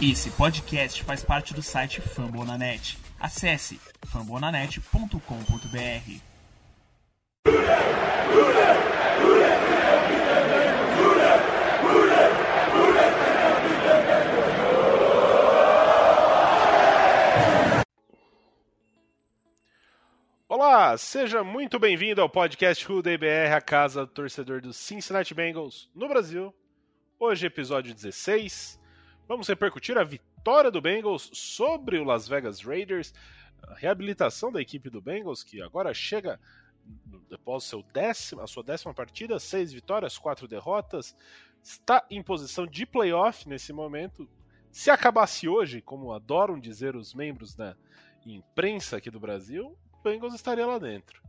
Esse podcast faz parte do site Fambonanet. Acesse fambonanet.com.br. Olá, seja muito bem-vindo ao podcast Who BR, a casa do torcedor dos Cincinnati Bengals no Brasil. Hoje, episódio 16. Vamos repercutir a vitória do Bengals sobre o Las Vegas Raiders, a reabilitação da equipe do Bengals, que agora chega após seu décimo, a sua décima partida, seis vitórias, quatro derrotas, está em posição de playoff nesse momento. Se acabasse hoje, como adoram dizer os membros da imprensa aqui do Brasil, o Bengals estaria lá dentro.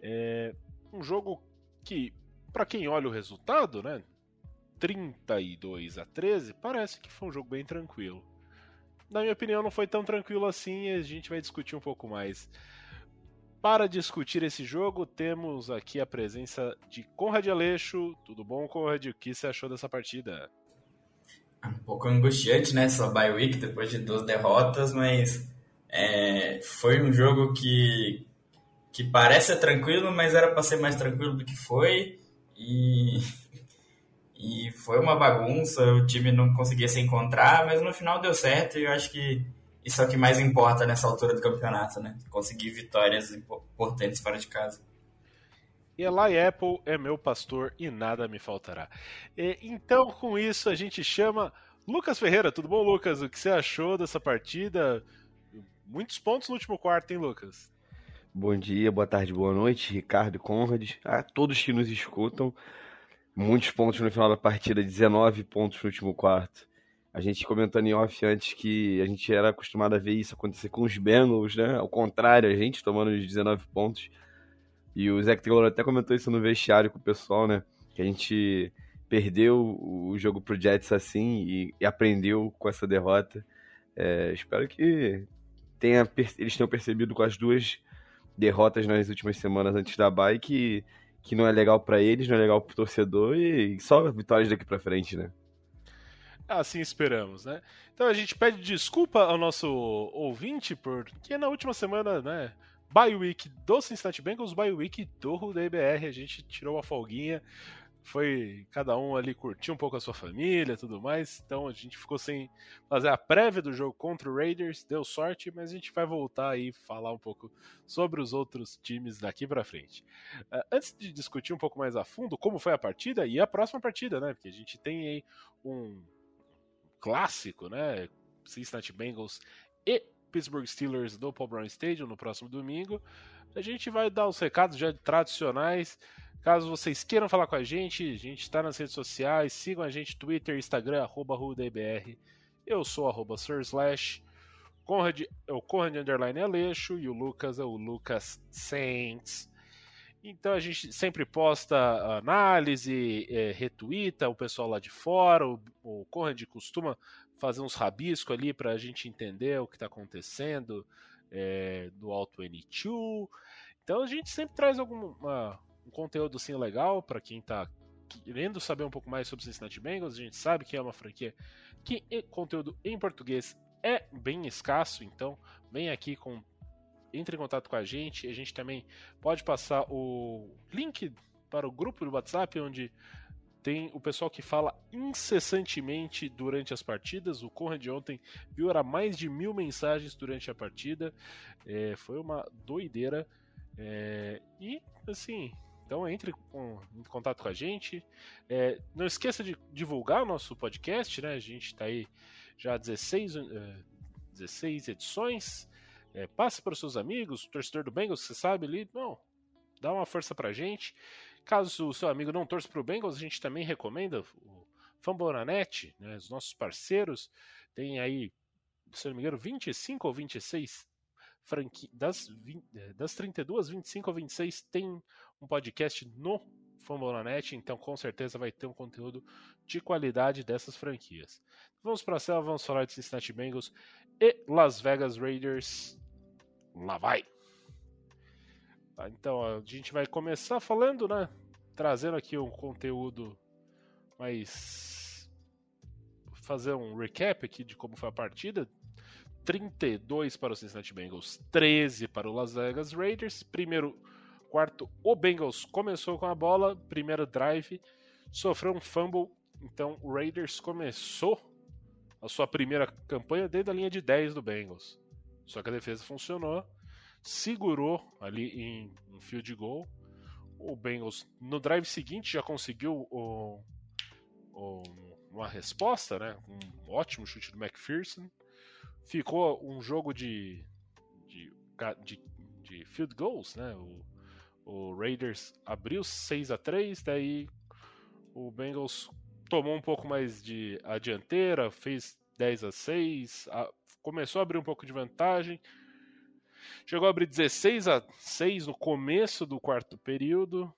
É um jogo que, para quem olha o resultado, né, 32 a 13, parece que foi um jogo bem tranquilo. Na minha opinião, não foi tão tranquilo assim e a gente vai discutir um pouco mais. Para discutir esse jogo, temos aqui a presença de Conrad Aleixo. Tudo bom, Conrad? O que você achou dessa partida? Um pouco angustiante, né? Só bye week depois de duas derrotas, mas é, foi um jogo que, que parece tranquilo, mas era para ser mais tranquilo do que foi. E e foi uma bagunça, o time não conseguia se encontrar, mas no final deu certo e eu acho que isso é o que mais importa nessa altura do campeonato, né? Conseguir vitórias importantes fora de casa. Eli Apple é meu pastor e nada me faltará. E, então, com isso, a gente chama Lucas Ferreira. Tudo bom, Lucas? O que você achou dessa partida? Muitos pontos no último quarto, hein, Lucas? Bom dia, boa tarde, boa noite, Ricardo e Conrad, a todos que nos escutam muitos pontos no final da partida, 19 pontos no último quarto. A gente comentando em off antes que a gente era acostumado a ver isso acontecer com os Bengals, né? Ao contrário, a gente tomando os 19 pontos. E o Zach Taylor até comentou isso no vestiário com o pessoal, né? Que a gente perdeu o jogo pro Jets assim e, e aprendeu com essa derrota. É, espero que tenha, eles tenham percebido com as duas derrotas nas últimas semanas antes da bye que que não é legal para eles, não é legal pro torcedor e só vitórias daqui para frente, né? Assim esperamos, né? Então a gente pede desculpa ao nosso ouvinte porque na última semana, né, bye week do Cincinnati Bengals, bye week do DBR, a gente tirou uma folguinha, foi cada um ali curtir um pouco a sua família tudo mais. Então a gente ficou sem fazer a prévia do jogo contra o Raiders, deu sorte, mas a gente vai voltar aí falar um pouco sobre os outros times daqui para frente. Uh, antes de discutir um pouco mais a fundo como foi a partida e a próxima partida, né? Porque a gente tem aí um clássico, né? Cincinnati Bengals e Pittsburgh Steelers no Paul Brown Stadium no próximo domingo. A gente vai dar os recados já tradicionais. Caso vocês queiram falar com a gente, a gente está nas redes sociais, sigam a gente Twitter, Instagram, arroba RudaIBR. Eu sou arroba Surslash. Conrad é o Conrad Underline Aleixo e o Lucas é o Lucas Saints. Então a gente sempre posta análise, é, retuita o pessoal lá de fora. O, o Conrad costuma fazer uns rabiscos ali para a gente entender o que está acontecendo é, no Alto N2. Então a gente sempre traz alguma, um conteúdo assim legal para quem está querendo saber um pouco mais sobre o Cincinnati Bengals. A gente sabe que é uma franquia que conteúdo em português é bem escasso, então vem aqui com entre em contato com a gente. A gente também pode passar o link para o grupo do WhatsApp onde tem o pessoal que fala incessantemente durante as partidas. O Conrad ontem viu era mais de mil mensagens durante a partida. É, foi uma doideira. É, e assim, então entre com, em contato com a gente. É, não esqueça de divulgar o nosso podcast, né? A gente está aí já há 16, é, 16 edições. É, passe para os seus amigos, torcedor do Bengals, você sabe ali, não, dá uma força para a gente. Caso o seu amigo não torça para o Bengals, a gente também recomenda o Fambonanet, né, os nossos parceiros, tem aí, se não me engano, 25 ou 26 franqui das, 20, é, das 32, 25 ou 26 tem um podcast no Fambonanet, então com certeza vai ter um conteúdo de qualidade dessas franquias. Vamos para a cela, vamos falar de Cincinnati Bengals e Las Vegas Raiders. Lá vai! Tá, então a gente vai começar falando, né? Trazendo aqui um conteúdo mais fazer um recap aqui de como foi a partida. 32 para o Cincinnati Bengals, 13 para o Las Vegas Raiders. Primeiro quarto, o Bengals começou com a bola, primeiro drive, sofreu um fumble, então o Raiders começou a sua primeira campanha desde a linha de 10 do Bengals. Só que a defesa funcionou, segurou ali em um field goal. O Bengals no drive seguinte já conseguiu o, o, uma resposta, né? Um ótimo chute do McPherson ficou um jogo de, de, de, de field goals, né? O, o Raiders abriu 6 a 3 daí o Bengals tomou um pouco mais de a dianteira, fez 10 a 6, a, começou a abrir um pouco de vantagem. Chegou a abrir 16 a 6 no começo do quarto período.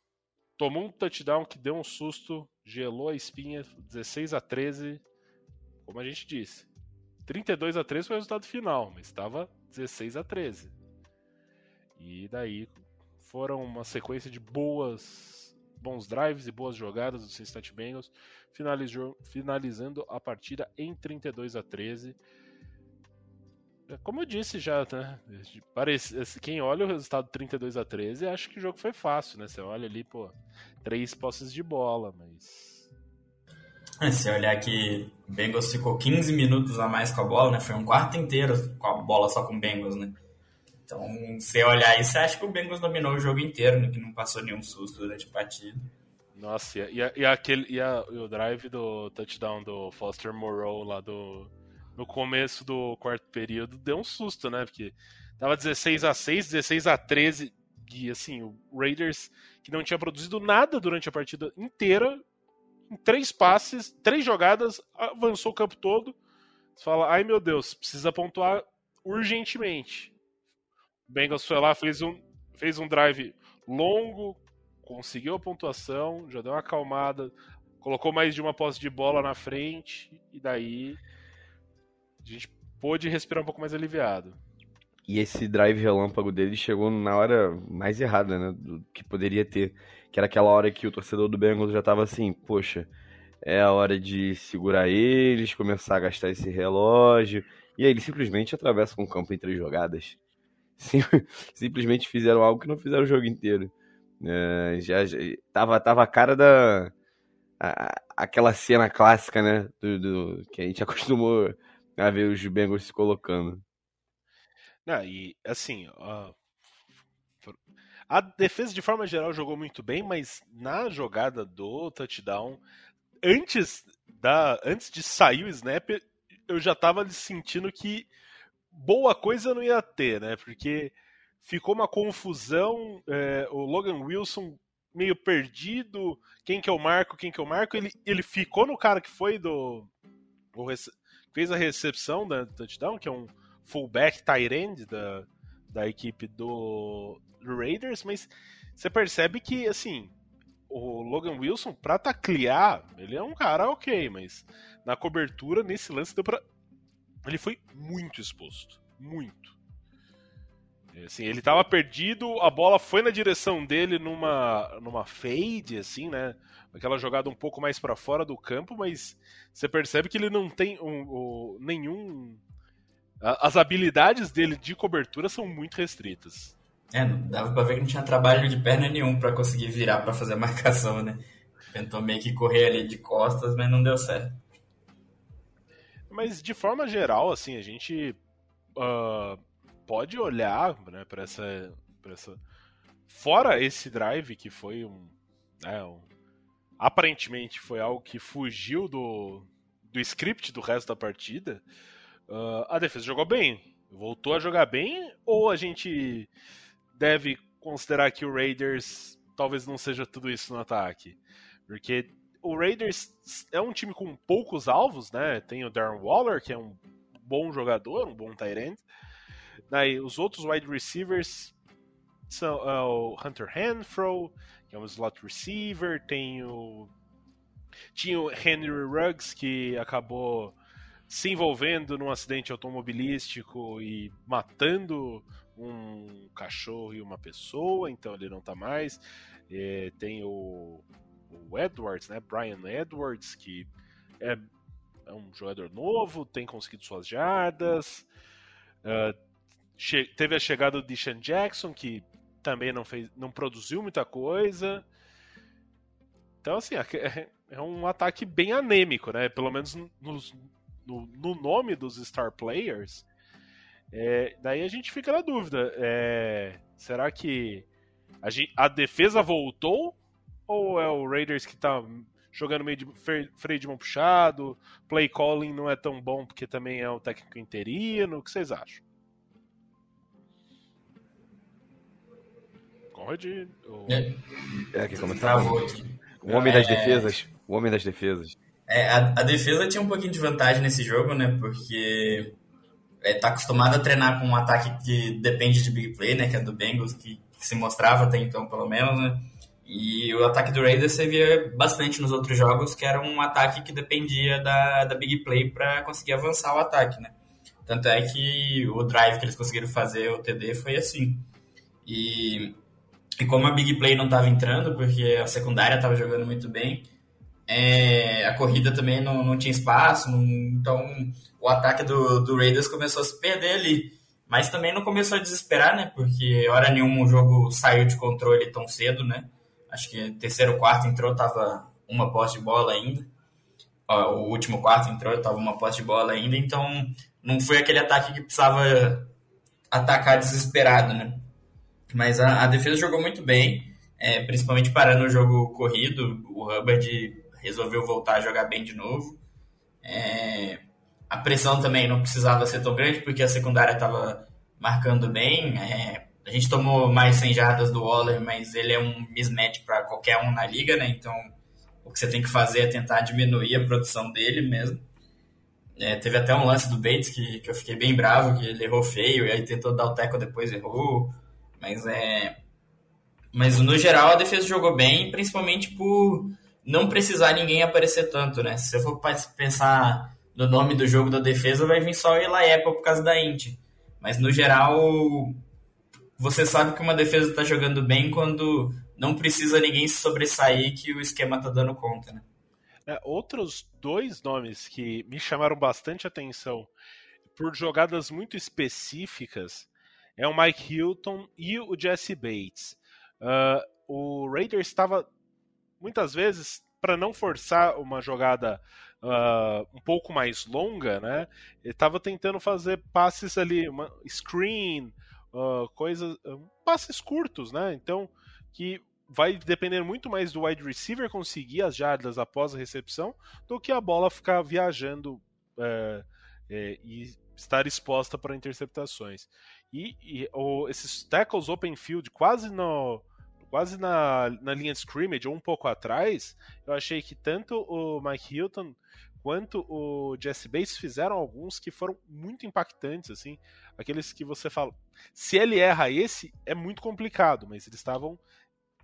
Tomou um touchdown que deu um susto, gelou a espinha, 16 a 13. Como a gente disse, 32 a 13 foi o resultado final, mas estava 16 a 13. E daí foram uma sequência de boas bons drives e boas jogadas do Cincinnati Bengals, finalizou, finalizando a partida em 32 a 13. É, como eu disse já, né? Parece, quem olha o resultado 32 a 13 acha que o jogo foi fácil, né? Você olha ali, pô, três posses de bola, mas se olhar que o Bengals ficou 15 minutos a mais com a bola, né? Foi um quarto inteiro com a bola só com o Bengals, né? Então, se olhar isso, você acha que o Bengals dominou o jogo inteiro, né? Que não passou nenhum susto durante a partida. Nossa, e, a, e, aquele, e, a, e o drive do touchdown do Foster Moreau lá do, no começo do quarto período deu um susto, né? Porque tava 16 a 6 16 a 13 e assim, o Raiders que não tinha produzido nada durante a partida inteira em três passes, três jogadas, avançou o campo todo. Você fala, ai meu Deus, precisa pontuar urgentemente. O Bengals foi lá, fez um, fez um drive longo, conseguiu a pontuação, já deu uma acalmada, colocou mais de uma posse de bola na frente, e daí a gente pôde respirar um pouco mais aliviado. E esse drive relâmpago dele chegou na hora mais errada, né? Do que poderia ter. Que era aquela hora que o torcedor do Bengals já tava assim, poxa, é a hora de segurar eles, começar a gastar esse relógio. E aí eles simplesmente atravessam o campo em três jogadas. Sim, simplesmente fizeram algo que não fizeram o jogo inteiro. É, já, já, tava, tava a cara da. A, aquela cena clássica, né? Do, do, que a gente acostumou a ver os Bengals se colocando. Não, e assim, uh, a defesa de forma geral jogou muito bem, mas na jogada do touchdown, antes da antes de sair o snap, eu já tava sentindo que boa coisa não ia ter, né? Porque ficou uma confusão, é, o Logan Wilson meio perdido, quem que eu marco, quem que eu marco, ele, ele ficou no cara que foi do fez a recepção da touchdown, que é um fullback tight end da, da equipe do, Raiders, mas você percebe que, assim, o Logan Wilson, pra taclear, ele é um cara ok, mas na cobertura, nesse lance, deu pra... ele foi muito exposto. Muito. Assim, ele tava perdido, a bola foi na direção dele numa, numa fade, assim, né? Aquela jogada um pouco mais para fora do campo, mas você percebe que ele não tem um, um, nenhum as habilidades dele de cobertura são muito restritas. É, dava pra ver que não tinha trabalho de perna nenhum para conseguir virar para fazer a marcação, né? Tentou meio que correr ali de costas, mas não deu certo. Mas de forma geral, assim, a gente uh, pode olhar né, para essa, pra essa. Fora esse drive que foi um, é, um. Aparentemente foi algo que fugiu do, do script do resto da partida. Uh, a defesa jogou bem, voltou a jogar bem, ou a gente deve considerar que o Raiders talvez não seja tudo isso no ataque? Porque o Raiders é um time com poucos alvos, né? Tem o Darren Waller, que é um bom jogador, um bom tight end. Daí, os outros wide receivers são uh, o Hunter Hanfro, que é um slot receiver, tem o tinha o Henry Ruggs que acabou se envolvendo num acidente automobilístico e matando um cachorro e uma pessoa, então ele não tá mais. É, tem o, o, Edwards, né? Brian Edwards, que é é um jogador novo, tem conseguido suas jardas. Uh, teve a chegada do Deshaun Jackson, que também não, fez, não produziu muita coisa. Então, assim, é, é um ataque bem anêmico, né? Pelo menos no, no, no nome dos star players. É, daí a gente fica na dúvida. É, será que a, gente, a, defesa voltou? Ou é o Raiders que tá jogando meio de freio de mão puxado? Play calling não é tão bom porque também é o técnico interino? O que vocês acham? Conrad? Ou... É, é que comentar. O homem das é. defesas. O homem das defesas. É, a, a, defesa tinha um pouquinho de vantagem nesse jogo, né? Porque é, tá acostumado a treinar com um ataque que depende de big play, né? Que é do Bengals, que, que se mostrava até então, pelo menos, né? E o ataque do Raiders você via bastante nos outros jogos, que era um ataque que dependia da, da big play para conseguir avançar o ataque, né? Tanto é que o drive que eles conseguiram fazer, o TD, foi assim. E e como a big play não estava entrando, porque a secundária estava jogando muito bem, é, a corrida também não, não tinha espaço, não, então o ataque do, do Raiders começou a se perder ali. Mas também não começou a desesperar, né? Porque hora nenhuma o jogo saiu de controle tão cedo, né? Acho que terceiro quarto entrou, tava uma posse de bola ainda. Ó, o último quarto entrou, tava uma posse de bola ainda. Então não foi aquele ataque que precisava atacar desesperado, né? Mas a, a defesa jogou muito bem, é, principalmente parando o jogo corrido. O Hubbard resolveu voltar a jogar bem de novo. É, a pressão também não precisava ser tão grande, porque a secundária estava marcando bem. É, a gente tomou mais 100 jardas do Waller, mas ele é um mismatch para qualquer um na liga, né? Então o que você tem que fazer é tentar diminuir a produção dele mesmo. É, teve até um lance do Bates que, que eu fiquei bem bravo, que ele errou feio, e aí tentou dar o teco depois errou. Mas é. Mas no geral a defesa jogou bem, principalmente por não precisar ninguém aparecer tanto, né? Se você for pensar no nome do jogo da defesa, vai vir só o Eli por causa da Int. Mas no geral, você sabe que uma defesa está jogando bem quando não precisa ninguém se sobressair que o esquema tá dando conta, né? É, outros dois nomes que me chamaram bastante atenção por jogadas muito específicas é o Mike Hilton e o Jesse Bates. Uh, o Raiders estava muitas vezes para não forçar uma jogada uh, um pouco mais longa, né? Ele estava tentando fazer passes ali, uma screen, uh, coisas, passes curtos, né? Então que vai depender muito mais do wide receiver conseguir as jardas após a recepção do que a bola ficar viajando uh, e estar exposta para interceptações. E, e o, esses tackles open field quase no quase na, na linha de scrimmage ou um pouco atrás, eu achei que tanto o Mike Hilton quanto o Jesse Bates fizeram alguns que foram muito impactantes, assim, aqueles que você fala, se ele erra esse, é muito complicado, mas eles estavam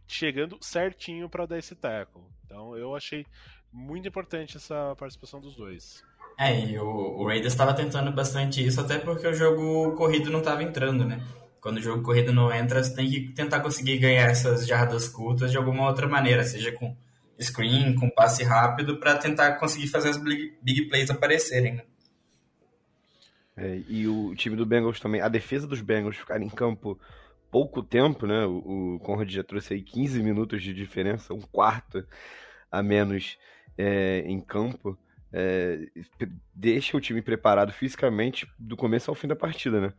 chegando certinho para dar esse tackle. Então eu achei muito importante essa participação dos dois. É, e o, o Raiders estava tentando bastante isso, até porque o jogo corrido não estava entrando, né? Quando o jogo corrido não entra, você tem que tentar conseguir ganhar essas jardas curtas de alguma outra maneira, seja com screen, com passe rápido, para tentar conseguir fazer as big, plays aparecerem, né? É, e o time do Bengals também, a defesa dos Bengals ficar em campo pouco tempo, né? O, o Conrad já trouxe aí 15 minutos de diferença, um quarto a menos é, em campo é, deixa o time preparado fisicamente do começo ao fim da partida, né?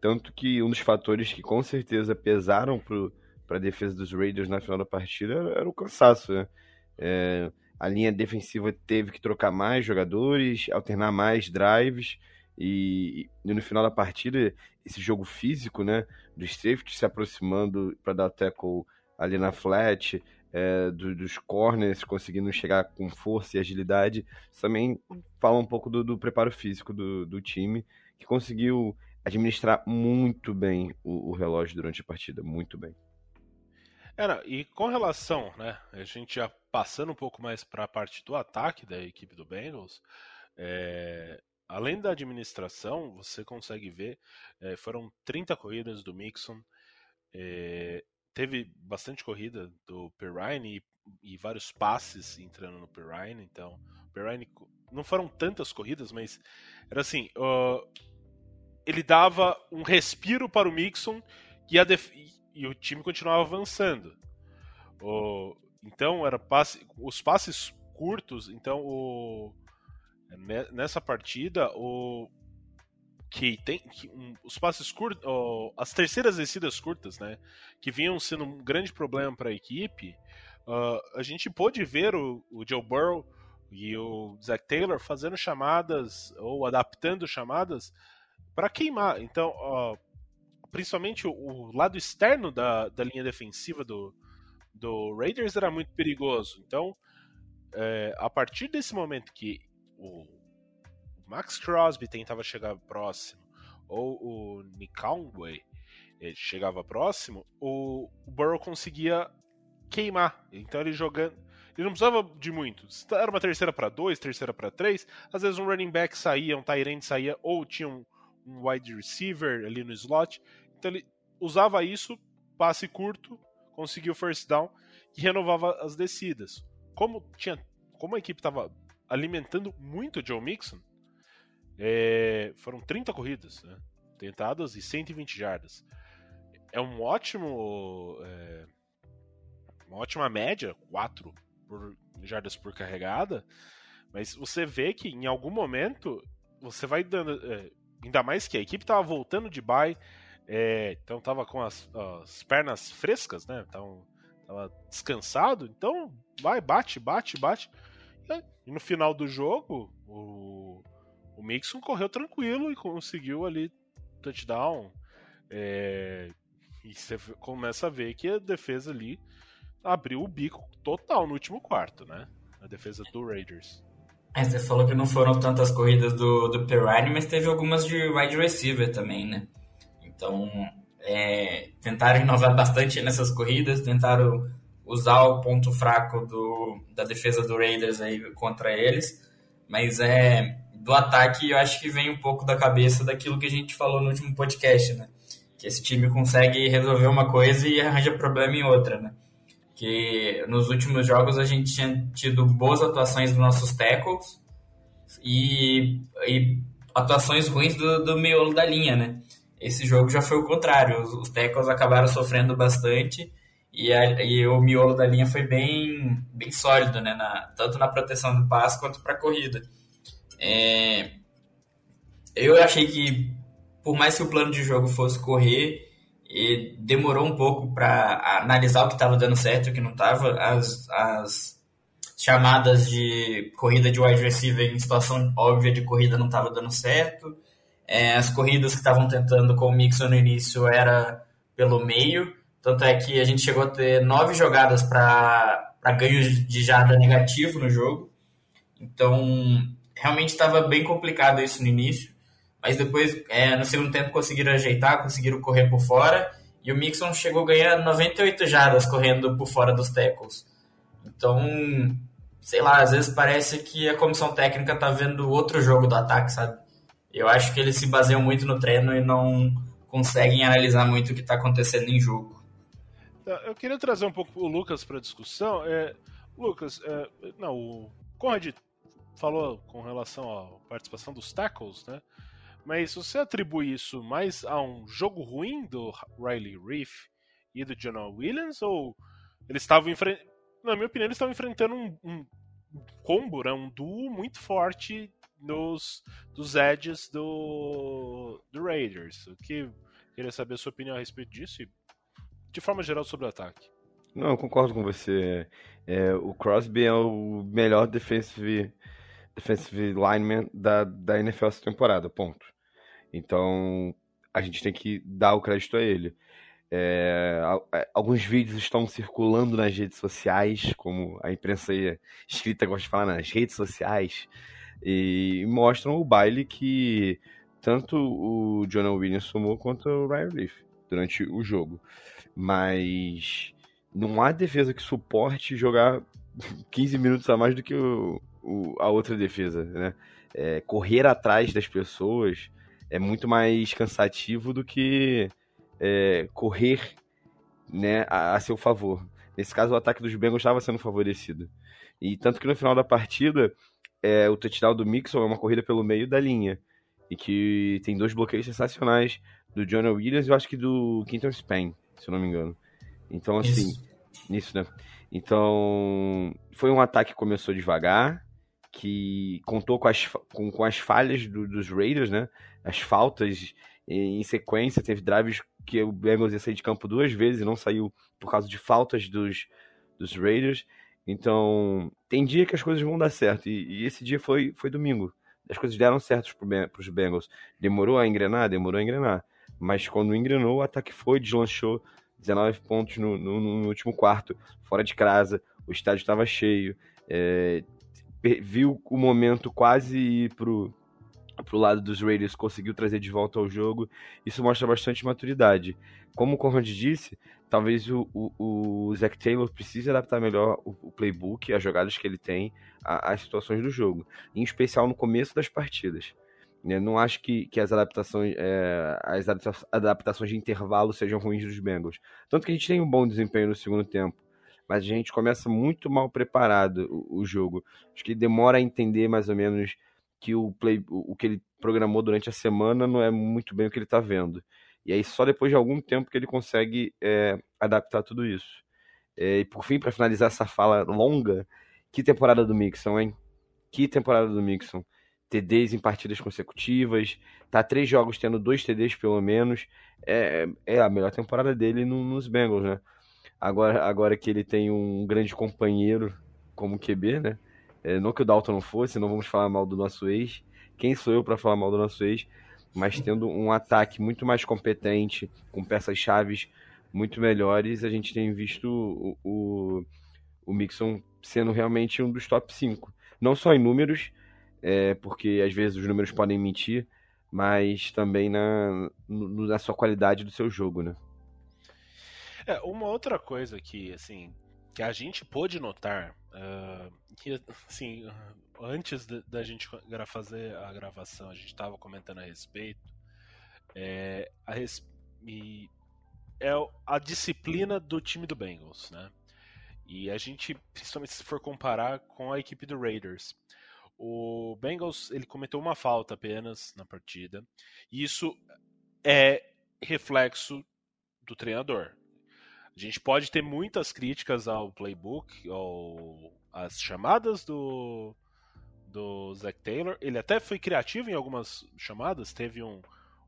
Tanto que um dos fatores que com certeza pesaram para a defesa dos Raiders na final da partida era, era o cansaço, né? É, a linha defensiva teve que trocar mais jogadores, alternar mais drives, e, e no final da partida, esse jogo físico, né, dos safeties se aproximando para dar tackle ali na flat, é, do, dos corners conseguindo chegar com força e agilidade, também fala um pouco do, do preparo físico do, do, time, que conseguiu administrar muito bem o, o relógio durante a partida, muito bem. Não, e com relação, né, a gente já passando um pouco mais para a parte do ataque da equipe do Bengals, é, além da administração, você consegue ver, é, foram 30 corridas do Mixon, é, teve bastante corrida do Perrine e, e, vários passes entrando no Perrine, então Perrine não foram tantas corridas, mas era assim, uh, ele dava um respiro para o Mixon e, def... e o time continuava avançando. Uh, então era passe, os passes curtos, então o nessa partida o que tem que, um, os passes curtos, as terceiras descidas curtas, né, que vinham sendo um grande problema para a equipe, uh, a gente pôde ver o, o, Joe Burrow e o Zach Taylor fazendo chamadas ou adaptando chamadas para queimar. Então, principalmente o, o, lado externo da, da linha defensiva do, do Raiders era muito perigoso. Então, é, a partir desse momento que o Max Crosby tentava chegar próximo, ou o Nick Conway eh, chegava próximo, o, o Burrow conseguia queimar. Então ele jogando. Ele não precisava de muito. Era uma terceira para dois, terceira para três. Às vezes um running back saía, um tight end saía, ou tinha um, um wide receiver ali no slot. Então ele usava isso, passe curto, conseguia o first down e renovava as descidas. Como tinha, como a equipe estava alimentando muito o Joe Mixon, é, foram 30 corridas né, tentadas e 120 jardas. É um ótimo. É, uma ótima média, 4 por, jardas por carregada, mas você vê que em algum momento você vai dando. É, ainda mais que a equipe estava voltando de bye, é, então estava com as, as, pernas frescas, né? Então, tava descansado, então vai, bate, bate, bate. E no final do jogo, o, o Mixon correu tranquilo e conseguiu ali touchdown. É, e você começa a ver que a defesa ali abriu o bico total no último quarto, né? A defesa do Raiders. É, você falou que não foram tantas corridas do, do Perrine, mas teve algumas de wide receiver também, né? Então, é, tentaram inovar bastante nessas corridas, tentaram usar o ponto fraco do, da defesa do Raiders aí contra eles, mas é do ataque, eu acho que vem um pouco da cabeça daquilo que a gente falou no último podcast, né? Que esse time consegue resolver uma coisa e arranja problema em outra, né? Que nos últimos jogos a gente tinha tido boas atuações dos nossos tackles e, e atuações ruins do, do miolo da linha, né? Esse jogo já foi o contrário, os, os tackles acabaram sofrendo bastante e, a, e, o miolo da linha foi bem, bem sólido, né? Na, tanto na proteção do passe quanto para a corrida. É, eu achei que, por mais que o plano de jogo fosse correr, demorou um pouco para analisar o que estava dando certo e o que não estava. As, as chamadas de corrida de wide receiver em situação óbvia de corrida não estava dando certo. É, as corridas que estavam tentando com o Mixon no início era pelo meio. Tanto é que a gente chegou a ter nove jogadas para ganho de jarda negativo no jogo. Então, realmente estava bem complicado isso no início, mas depois, é, no segundo tempo, conseguiram ajeitar, conseguiram correr por fora, e o Mixon chegou a ganhar 98 jardas correndo por fora dos tackles. Então, sei lá, às vezes parece que a comissão técnica tá vendo outro jogo do ataque, sabe? Eu acho que eles se baseiam muito no treino e não conseguem analisar muito o que está acontecendo em jogo. Tá, eu queria trazer um pouco o Lucas para a discussão. É, Lucas, é, não, o Conrad falou com relação à participação dos tackles, né? Mas você atribui isso mais a um jogo ruim do Riley Reef e do John Williams? Ou eles estavam enfrentando. Na minha opinião, eles estavam enfrentando um, um combo, né? um duo muito forte nos dos edges do, do Raiders. O que queria saber a sua opinião a respeito disso e de forma geral sobre o ataque. Não, eu concordo com você. É, o Crosby é o melhor defensive defensive lineman da, da NFL essa temporada, ponto. Então, a gente tem que dar o crédito a ele. É, é, alguns vídeos estão circulando nas redes sociais, como a imprensa escrita gosta de falar nas redes sociais, e mostram o baile que tanto o Jonah Williams tomou quanto o Ryan Leaf durante o jogo. Mas não há defesa que suporte jogar 15 minutos a mais do que o, o, a outra defesa, né? É, correr atrás das pessoas é muito mais cansativo do que é, correr né, a, a, seu favor. Nesse caso, o ataque dos Bengals estava sendo favorecido. E tanto que no final da partida, é, o touchdown do Mixon é uma corrida pelo meio da linha. E que tem dois bloqueios sensacionais do Jonah Williams e eu acho que do Quinton Spain, se eu não me engano. Então, assim, Isso. nisso, né? Então, foi um ataque que começou devagar, que contou com as, com, com as falhas do, dos Raiders, né? As faltas em, sequência, teve drives que o Bengals ia sair de campo duas vezes e não saiu por causa de faltas dos, dos Raiders. Então, tem dia que as coisas vão dar certo. E, e esse dia foi, foi domingo. As coisas deram certo para os Bengals. Demorou a engrenar? Demorou a engrenar. Mas quando engrenou, o ataque foi, deslanchou. 19 pontos no, no, no último quarto, fora de casa. O estádio estava cheio. É, viu o momento quase ir pro, pro lado dos Raiders, conseguiu trazer de volta ao jogo. Isso mostra bastante maturidade. Como o Conrad disse, talvez o, o, o Taylor precise adaptar melhor o, o playbook, as jogadas que ele tem, às situações do jogo, em especial no começo das partidas. Eu não acho que, que as adaptações é, as adaptações de intervalo sejam ruins dos Bengals. Tanto que a gente tem um bom desempenho no segundo tempo mas a gente começa muito mal preparado o, o, jogo. Acho que demora a entender mais ou menos que o play, o, que ele programou durante a semana não é muito bem o que ele está vendo. E aí só depois de algum tempo que ele consegue é, adaptar tudo isso. É, e por fim, para finalizar essa fala longa, que temporada do Mixon, hein? Que temporada do Mixon. TDs em partidas consecutivas, tá três jogos tendo dois TDs pelo menos. É, é a melhor temporada dele no, nos Bengals, né? Agora, agora que ele tem um grande companheiro como QB, né? É, não que o Dalton não fosse, não vamos falar mal do nosso ex. Quem sou eu para falar mal do nosso ex? mas tendo um ataque muito mais competente, com peças chaves muito melhores, a gente tem visto o, o, o Mixon sendo realmente um dos top 5. Não só em números, é, porque às vezes os números podem mentir, mas também na, na sua qualidade do seu jogo, né? É, uma outra coisa que, assim, que a gente pôde notar, uh, assim, antes da gente fazer a gravação, a gente estava comentando a respeito, é a, res... e é a disciplina do time do Bengals, né? E a gente, principalmente se for comparar com a equipe do Raiders, o Bengals ele cometeu uma falta apenas na partida, e isso é reflexo do treinador. A gente pode ter muitas críticas ao playbook, ao, às chamadas do, do Zac Taylor. Ele até foi criativo em algumas chamadas, teve um,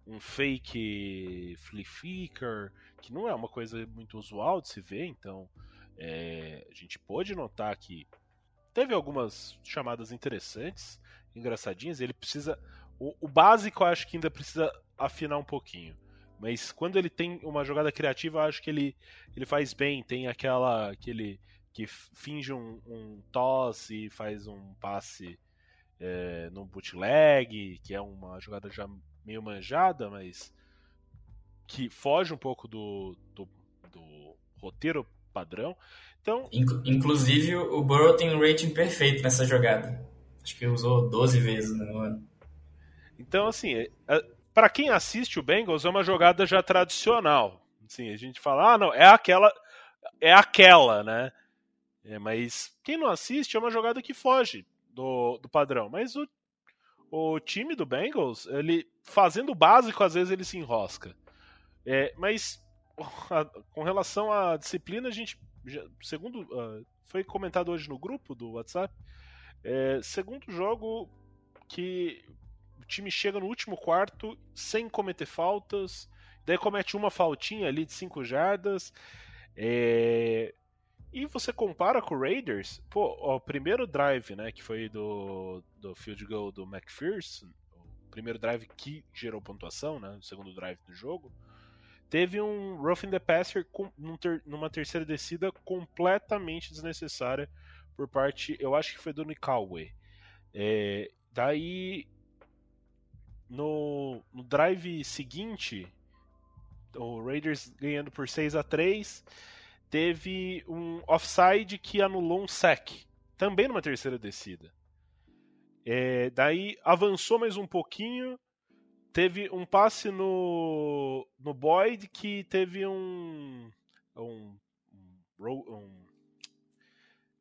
um fake flea flicker, que não é uma coisa muito usual de se ver, então é, a gente pôde notar que teve algumas chamadas interessantes, engraçadinhas. Ele precisa. O, o básico eu acho que ainda precisa afinar um pouquinho. Mas quando ele tem uma jogada criativa, acho que ele, ele faz bem. Tem aquela. aquele que finge um, um toss e faz um passe é, no bootleg, que é uma jogada já meio manjada, mas que foge um pouco do, do, do roteiro padrão. Então, Inclusive, o Burrow tem um rating perfeito nessa jogada. Acho que usou 12 vezes no ano. Então, assim, é para quem assiste o Bengals, é uma jogada já tradicional. Assim, a gente fala, ah, não, é aquela, é aquela, né? É, mas quem não assiste é uma jogada que foge do, do padrão. Mas o, o time do Bengals, ele fazendo o básico, às vezes ele se enrosca. É, mas a, com relação à disciplina, a gente, segundo uh, foi comentado hoje no grupo do WhatsApp, é, segundo jogo que time chega no último quarto sem cometer faltas, daí comete uma faltinha ali de 5 jardas. É... E você compara com o Raiders, pô, o primeiro drive, né, que foi do, do field goal do McPherson, o primeiro drive que gerou pontuação, né, o segundo drive do jogo, teve um roughing the passer com, numa terceira descida completamente desnecessária por parte, eu acho que foi do Nick É, daí no, no drive seguinte, o Raiders ganhando por 6 a 3 teve um offside que anulou um sack, também numa terceira descida. É, daí avançou mais um pouquinho, teve um passe no, no Boyd que teve um. um, um, um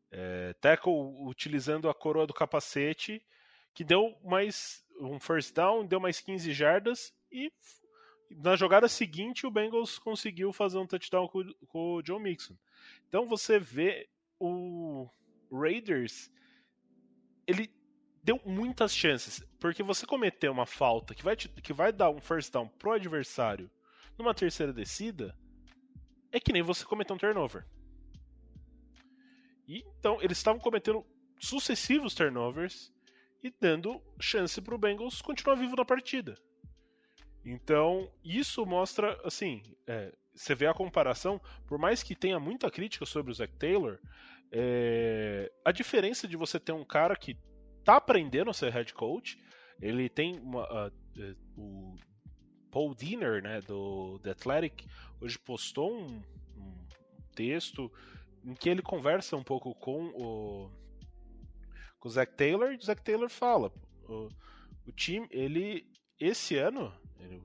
É, tackle utilizando a coroa do capacete, que deu mais um first down, deu mais 15 jardas e na jogada seguinte o Bengals conseguiu fazer um touchdown com, com o Joe Mixon. Então você vê o Raiders, ele deu muitas chances, porque você cometer uma falta que vai, te, que vai dar um first down pro adversário numa terceira descida, é que nem você cometer um turnover. E, então, eles estavam cometendo sucessivos turnovers e dando chance para o Bengals continuar vivo na partida. Então, isso mostra, assim, é, você vê a comparação, por mais que tenha muita crítica sobre o Zach Taylor, é, a diferença de você ter um cara que tá aprendendo a ser head coach, ele tem uma, uh, uh, o Paul Diner, né, do The Athletic, hoje postou um, um, texto em que ele conversa um pouco com o, com o Zach Taylor, e o Zach Taylor fala, o, o time, ele, esse ano, ele,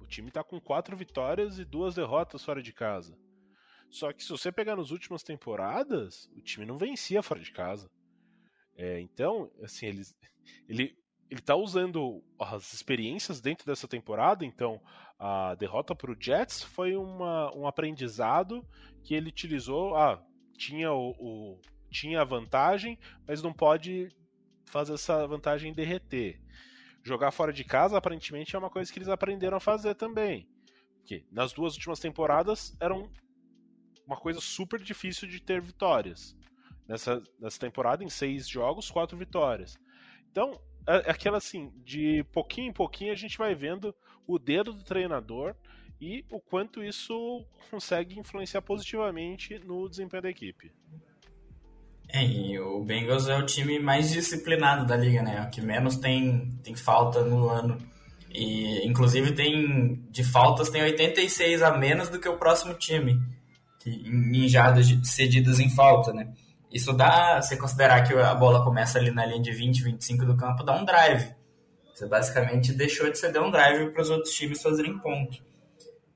o time tá com quatro vitórias e duas derrotas fora de casa. Só que se você pegar nas últimas temporadas, o time não vencia fora de casa. É, então, assim, ele, ele, ele tá usando as experiências dentro dessa temporada, então a derrota para o Jets foi uma, um aprendizado que ele utilizou. Ah, tinha o, o, tinha a vantagem, mas não pode fazer essa vantagem derreter. Jogar fora de casa, aparentemente, é uma coisa que eles aprenderam a fazer também. Que nas duas últimas temporadas eram uma coisa super difícil de ter vitórias nessa, nessa temporada, em seis jogos, quatro vitórias. Então, é, é aquela assim, de pouquinho em pouquinho a gente vai vendo o dedo do treinador e o quanto isso consegue influenciar positivamente no desempenho da equipe. É, e o Bengals é o time mais disciplinado da liga, né? O que menos tem, tem falta no ano. E inclusive tem de faltas tem 86 a menos do que o próximo time, que, em cedidas em falta, né? Isso dá, você considerar que a bola começa ali na linha de 20, 25 do campo, dá um drive. Você basicamente deixou de ceder um drive para os outros times fazerem ponto.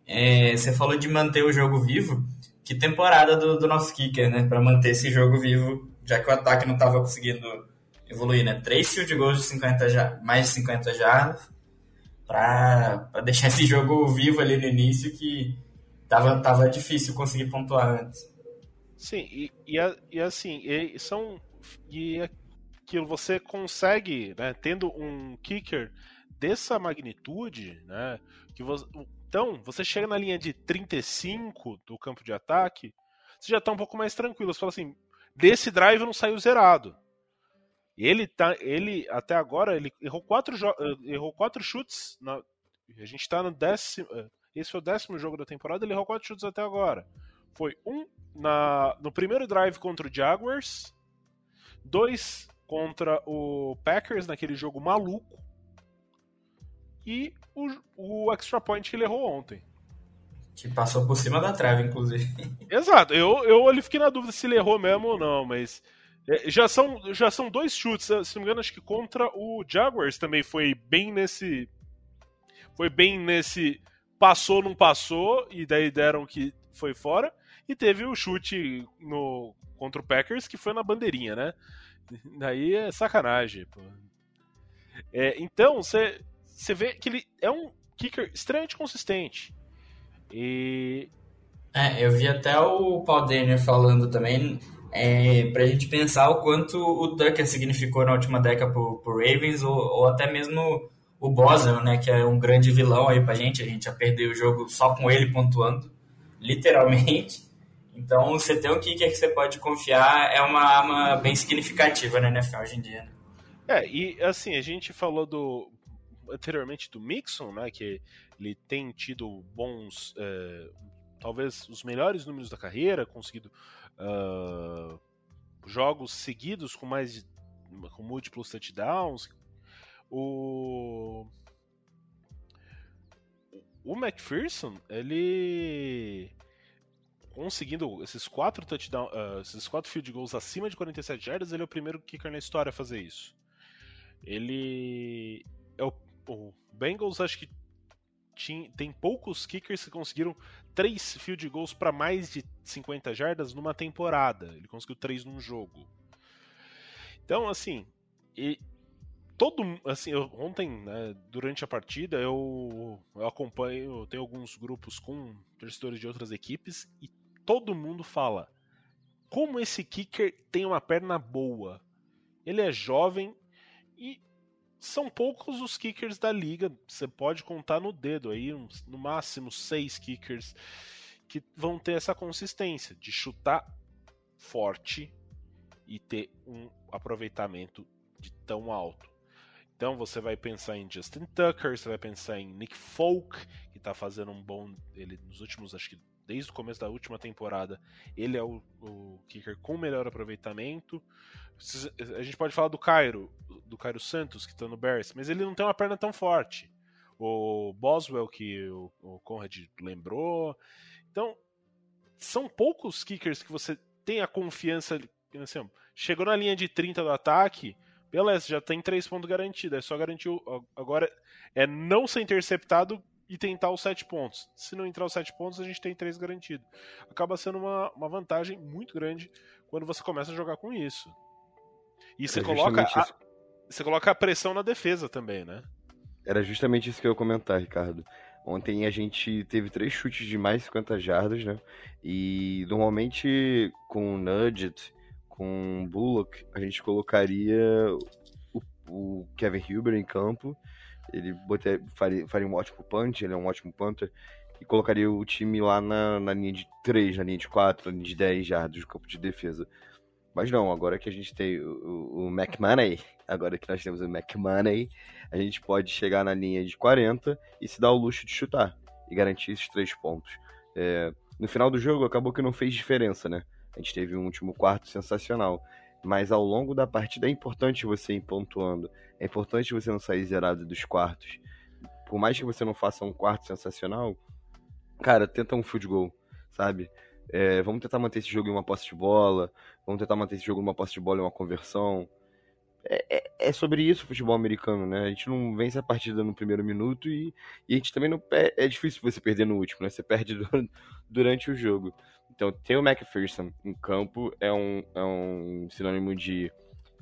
É, você falou de manter o jogo vivo. Que temporada do, do nosso kicker, né? Para manter esse jogo vivo, já que o ataque não estava conseguindo evoluir, né? Três field goals de 50 já, mais de 50 jardas para deixar esse jogo vivo ali no início que tava, tava difícil conseguir pontuar antes. Sim, e, e, e assim, e são. E aquilo você consegue, né, tendo um kicker dessa magnitude, né? Que você, então, você chega na linha de 35 do campo de ataque, você já está um pouco mais tranquilo. Você fala assim, desse drive não saiu zerado. Ele tá, ele até agora ele errou quatro errou quatro chutes. Na, a gente está no décimo, esse foi o décimo jogo da temporada. Ele errou quatro chutes até agora. Foi um na, no primeiro drive contra o Jaguars, dois contra o Packers naquele jogo maluco e o, o extra point que ele errou ontem. Que passou por cima da trave, inclusive. Exato. Eu, eu ali fiquei na dúvida se ele errou mesmo ou não, mas é, já são, já são dois chutes, se não me engano, acho que contra o Jaguars também foi bem nesse. Foi bem nesse. Passou, não passou, e daí deram que foi fora. E teve o chute no contra o Packers, que foi na bandeirinha, né? Daí é sacanagem, pô. É, então, você vê que ele é um kicker extremamente consistente. E. É, eu vi até o Paul Daniel falando também, é, pra gente pensar o quanto o Tucker significou na última década pro, pro Ravens, ou, ou até mesmo o Boswell, né, que é um grande vilão aí pra gente, a gente já perdeu o jogo só com ele pontuando, literalmente. Então, você ter um kicker que você pode confiar é uma arma bem significativa na NFL hoje em dia. Né? É, e assim, a gente falou do anteriormente do Mixon, né, que ele tem tido bons, é, talvez os melhores números da carreira, conseguido uh, jogos seguidos com mais de, com múltiplos touchdowns. O o McPherson, ele conseguindo esses quatro touchdown, uh, esses quatro field goals acima de 47 jardas, ele é o primeiro kicker na história a fazer isso. Ele é o, o Bengals acho que tinha, tem poucos kickers que conseguiram três field goals para mais de 50 jardas numa temporada. Ele conseguiu 3 num jogo. Então, assim, e todo assim, eu, ontem, né, durante a partida, eu, eu acompanho, eu tenho alguns grupos com torcedores de outras equipes e todo mundo fala como esse kicker tem uma perna boa. Ele é jovem e são poucos os kickers da liga. Você pode contar no dedo aí, no máximo seis kickers que vão ter essa consistência de chutar forte e ter um aproveitamento de tão alto. Então você vai pensar em Justin Tucker, você vai pensar em Nick Folk, que está fazendo um bom. Ele nos últimos, acho que desde o começo da última temporada, ele é o, o kicker com melhor aproveitamento. A gente pode falar do Cairo, do Cairo Santos, que está no Bears, mas ele não tem uma perna tão forte. O Boswell, que o, o Conrad lembrou. Então, são poucos kickers que você tem a confiança. Assim, chegou na linha de 30 do ataque, beleza, já tem 3 pontos garantidos. É só garantir. Agora é não ser interceptado e tentar os 7 pontos. Se não entrar os 7 pontos, a gente tem 3 garantidos. Acaba sendo uma, uma vantagem muito grande quando você começa a jogar com isso. E você, coloca a, você coloca a pressão na defesa também, né? Era justamente isso que eu ia comentar, Ricardo. Ontem a gente teve três chutes de mais 50 jardas, né? E normalmente com o Nugget, com o Bullock, a gente colocaria o, o Kevin Huber em campo. Ele botaria, faria, faria um ótimo punch, ele é um ótimo punter. E colocaria o time lá na, na linha de 3, na linha de 4, na linha de 10 jardas do campo de defesa. Mas não, agora que a gente tem o, o McMoney, agora que nós temos o McMoney, a gente pode chegar na linha de 40 e se dar o luxo de chutar e garantir esses três pontos. É, no final do jogo acabou que não fez diferença, né? A gente teve um último quarto sensacional. Mas ao longo da partida é importante você ir pontuando. É importante você não sair zerado dos quartos. Por mais que você não faça um quarto sensacional, cara, tenta um field goal, sabe? É, vamos tentar manter esse jogo em uma posse de bola. Vamos tentar manter esse jogo em uma posse de bola uma conversão. É, é, é, sobre isso o futebol americano, né? A gente não vence a partida no primeiro minuto e, e a gente também não. É difícil você perder no último, né? Você perde durante o jogo. Então, ter o McPherson em campo é um, é um sinônimo de,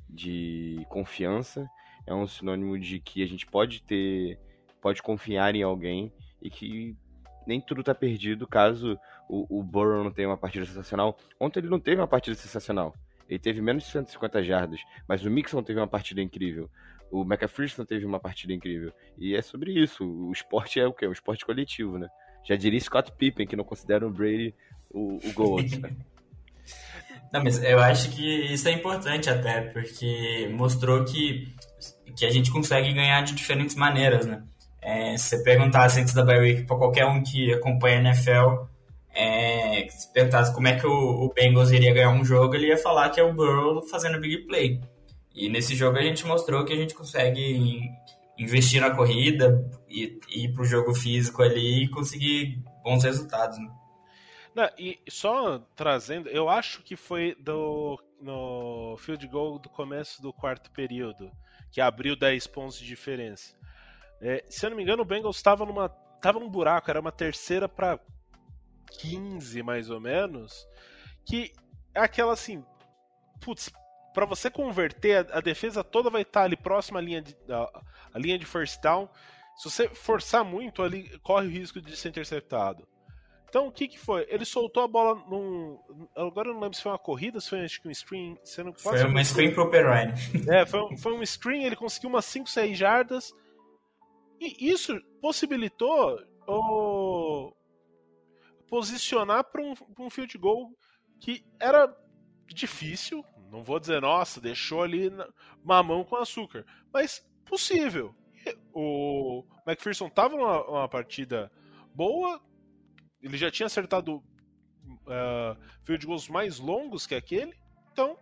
de confiança, é um sinônimo de que a gente pode ter. pode confiar em alguém e que nem tudo tá perdido caso o, o Burrow não tenha uma partida sensacional. Ontem ele não teve uma partida sensacional. Ele teve menos de 150 jardas, mas o Mixon teve uma partida incrível. O McPherson teve uma partida incrível. E é sobre isso. O esporte é o quê? O esporte coletivo, né? Já diria Scott Pippen, que não considera o Brady o, o né? Não, mas eu acho que isso é importante até, porque mostrou que, que a gente consegue ganhar de diferentes maneiras, né? É, se você perguntasse antes da Bye para qualquer um que acompanha a NFL, é, se perguntasse como é que o, o, Bengals iria ganhar um jogo, ele ia falar que é o Burrow fazendo big play. E nesse jogo a gente mostrou que a gente consegue investir na corrida e, ir para o jogo físico ali e conseguir bons resultados. Né? Não, e só trazendo, eu acho que foi do no field goal do começo do quarto período que abriu 10 pontos de diferença. É, se eu não me engano, o Bengals estava numa num buraco, era uma terceira para 15 mais ou menos, que é aquela assim, putz, para você converter a, defesa toda vai estar tá ali próxima à linha de a, a, linha de first down. Se você forçar muito ali, corre o risco de ser interceptado. Então, o que que foi? Ele soltou a bola num. Agora eu não lembro se foi uma corrida, se foi acho que um screen. Sendo foi uma screen pro Perrine. É, foi, foi um screen, ele conseguiu umas 5, 6 jardas. E isso possibilitou o posicionar para um, um field goal que era difícil. Não vou dizer, nossa, deixou ali mamão com açúcar, mas possível. O McPherson estava numa, partida boa, ele já tinha acertado uh, field goals mais longos que aquele, então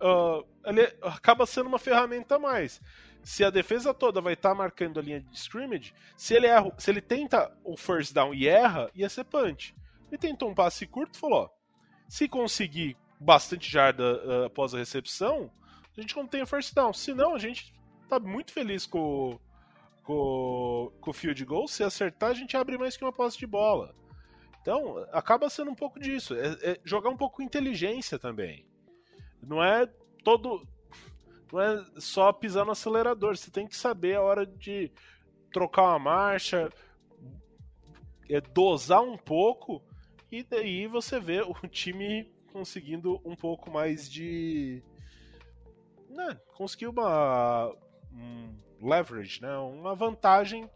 uh, ele acaba sendo uma ferramenta a mais se a defesa toda vai estar tá marcando a linha de scrimmage, se ele, erra, se ele tenta o first down e erra, ia ser punch. Ele tentou um passe curto e falou: ó, se conseguir bastante jarda uh, após a recepção, a gente não tem o first down. Se não, a gente tá muito feliz com, com, com o field goal. Se acertar, a gente abre mais que uma posse de bola. Então, acaba sendo um pouco disso. É, é jogar um pouco com inteligência também. Não é todo. Não é só pisar no acelerador. Você tem que saber a hora de trocar uma marcha, é, dosar um pouco, e daí você vê o time conseguindo um pouco mais de. Né, conseguir uma. Um leverage, né, uma vantagem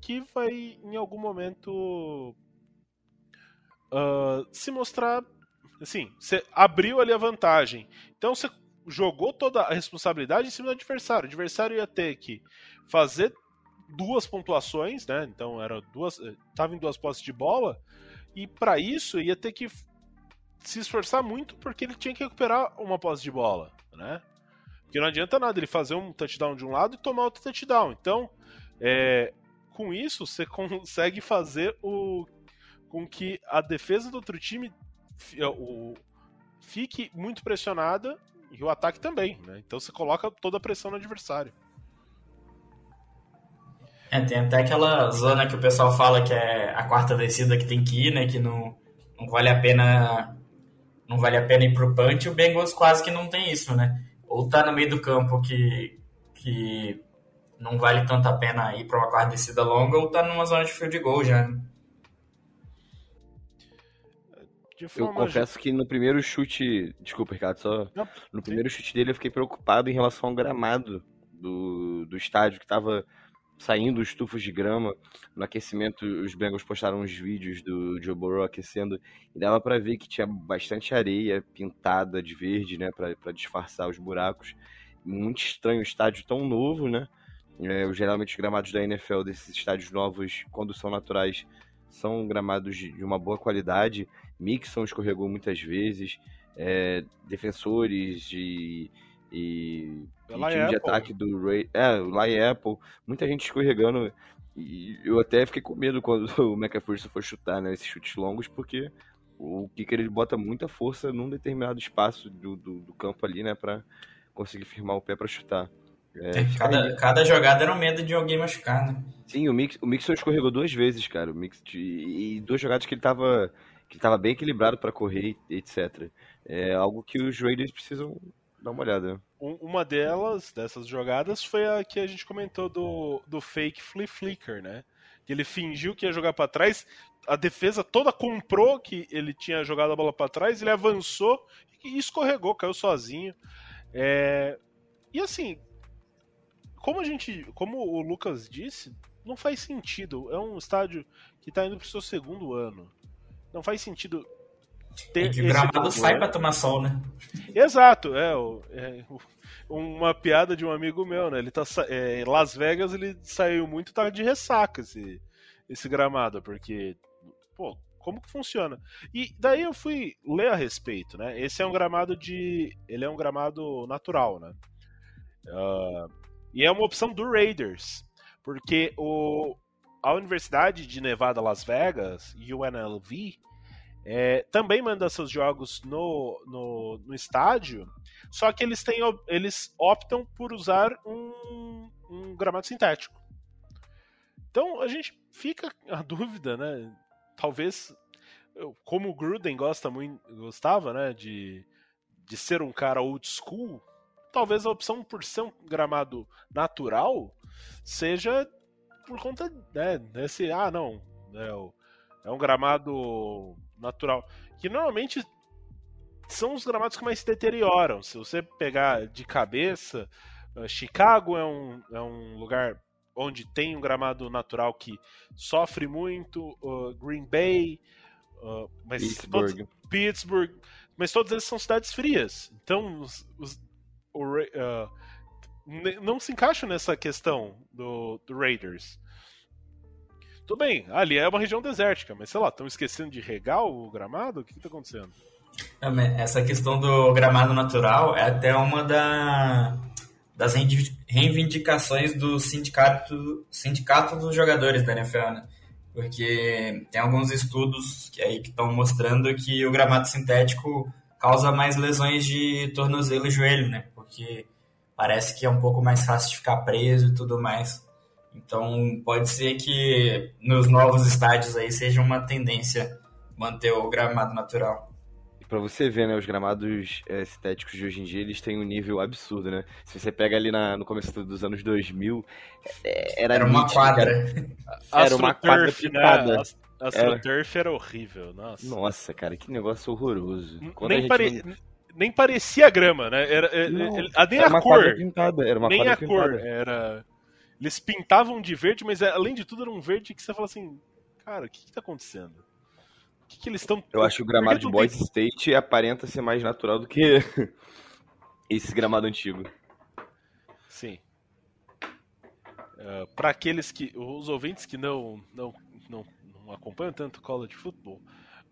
que vai em algum momento uh, se mostrar. Assim, você abriu ali a vantagem. Então você jogou toda a responsabilidade em cima do adversário. O adversário ia ter que fazer duas pontuações, né? Então era duas, estava em duas posses de bola e para isso ia ter que se esforçar muito porque ele tinha que recuperar uma posse de bola, né? Porque não adianta nada ele fazer um touchdown de um lado e tomar outro touchdown. Então, é, com isso você consegue fazer o com que a defesa do outro time o, fique muito pressionada e o ataque também, né? Então você coloca toda a pressão no adversário. É, tem até aquela zona que o pessoal fala que é a quarta descida que tem que ir, né? Que não, não vale a pena não vale a pena ir pro punch. O Bengals quase que não tem isso, né? Ou tá no meio do campo que, que não vale tanto a pena ir para uma quarta descida longa, ou tá numa zona de field goal já. Né? Eu confesso que no primeiro chute. Desculpa, Ricardo, só. Não, no primeiro chute dele eu fiquei preocupado em relação ao gramado do, do estádio, que tava saindo os tufos de grama. No aquecimento, os Bengals postaram uns vídeos do Joe Burrow aquecendo e dava para ver que tinha bastante areia pintada de verde, né, para disfarçar os buracos. Muito estranho, o estádio tão novo, né? É, geralmente os gramados da NFL desses estádios novos, quando são naturais, são gramados de uma boa qualidade. Mixon escorregou muitas vezes. É, defensores de e, e time Apple. de ataque do Ray. É, o Lai Apple, muita gente escorregando. E eu até fiquei com medo quando o McPherson for chutar, né? Esses chutes longos, porque o kicker ele bota muita força num determinado espaço do, do, do campo ali, né? Pra conseguir firmar o pé para chutar. É, é cada, cada jogada era um medo de alguém machucar, né? Sim, o, Mix, o Mixon escorregou duas vezes, cara. O Mix, e duas jogadas que ele tava, que ele tava bem equilibrado para correr, etc. É algo que os Raiders precisam Dá uma olhada. uma delas, dessas jogadas, foi a que a gente comentou do, do fake flea flicker, né? Que ele fingiu que ia jogar para trás, a defesa toda comprou que ele tinha jogado a bola para trás, ele avançou e escorregou, caiu sozinho. É... E assim, como a gente, como o Lucas disse, não faz sentido. É um estádio que está indo para o seu segundo ano. Não faz sentido ter e que o gramado sai para tomar sol, né? Exato, é, é, uma piada de um amigo meu, né? Ele tá é, em Las Vegas, ele saiu muito tarde de ressaca esse, esse gramado, porque pô, como que funciona? E daí eu fui ler a respeito, né? Esse é um gramado de, ele é um gramado natural, né? Uh, e é uma opção do Raiders, porque o a Universidade de Nevada Las Vegas, UNLV, é, também manda seus jogos no, no, no, estádio, só que eles, têm, eles optam por usar um, um gramado sintético. Então a gente fica a dúvida, né? Talvez, como o Gruden gosta muito, gostava, né, de, de ser um cara old school, talvez a opção por ser um gramado natural seja por conta né, desse, ah, não, é, é um gramado natural. Que normalmente são os gramados que mais se deterioram. Se você pegar de cabeça, uh, Chicago é um, é um lugar onde tem um gramado natural que sofre muito, uh, Green Bay, uh, mas Pittsburgh. Todos, Pittsburgh, mas todos eles são cidades frias. Então os, os o, não se encaixam nessa questão do, do Raiders. Tudo bem, ali é uma região desértica, mas sei lá, estão esquecendo de regar o gramado? O que está acontecendo? Essa questão do gramado natural é até uma da, das reivindicações do sindicato, sindicato dos jogadores da NFL, né? Porque tem alguns estudos que aí que estão mostrando que o gramado sintético causa mais lesões de tornozelo e joelho, né? Porque parece que é um pouco mais fácil de ficar preso e tudo mais. Então, pode ser que nos novos estádios aí seja uma tendência manter o gramado natural. Pra você ver, né, os gramados é, sintéticos de hoje em dia, eles têm um nível absurdo, né? Se você pega ali na, no começo dos anos 2000, é, era, Era uma nítido, quadra. cara. Era uma quadra pintada. Né? Ast- AstroTurf era horrível, nossa. Nossa, cara, que negócio horroroso. Quando a Nem, gente pare- nem parecia grama, né? Era, é- Não, é- a- nem era a uma cor. pintada, era uma nem a cor. pintada. Era. Eles pintavam de verde, mas é- além de tudo era um verde que você fala assim, cara, o que, que tá acontecendo? O que, que eles estão. Eu acho que o gramado de Boys State aparenta ser mais natural do que esse gramado antigo. Sim. para aqueles que. Os ouvintes que não, não, não, não acompanham tanto college football,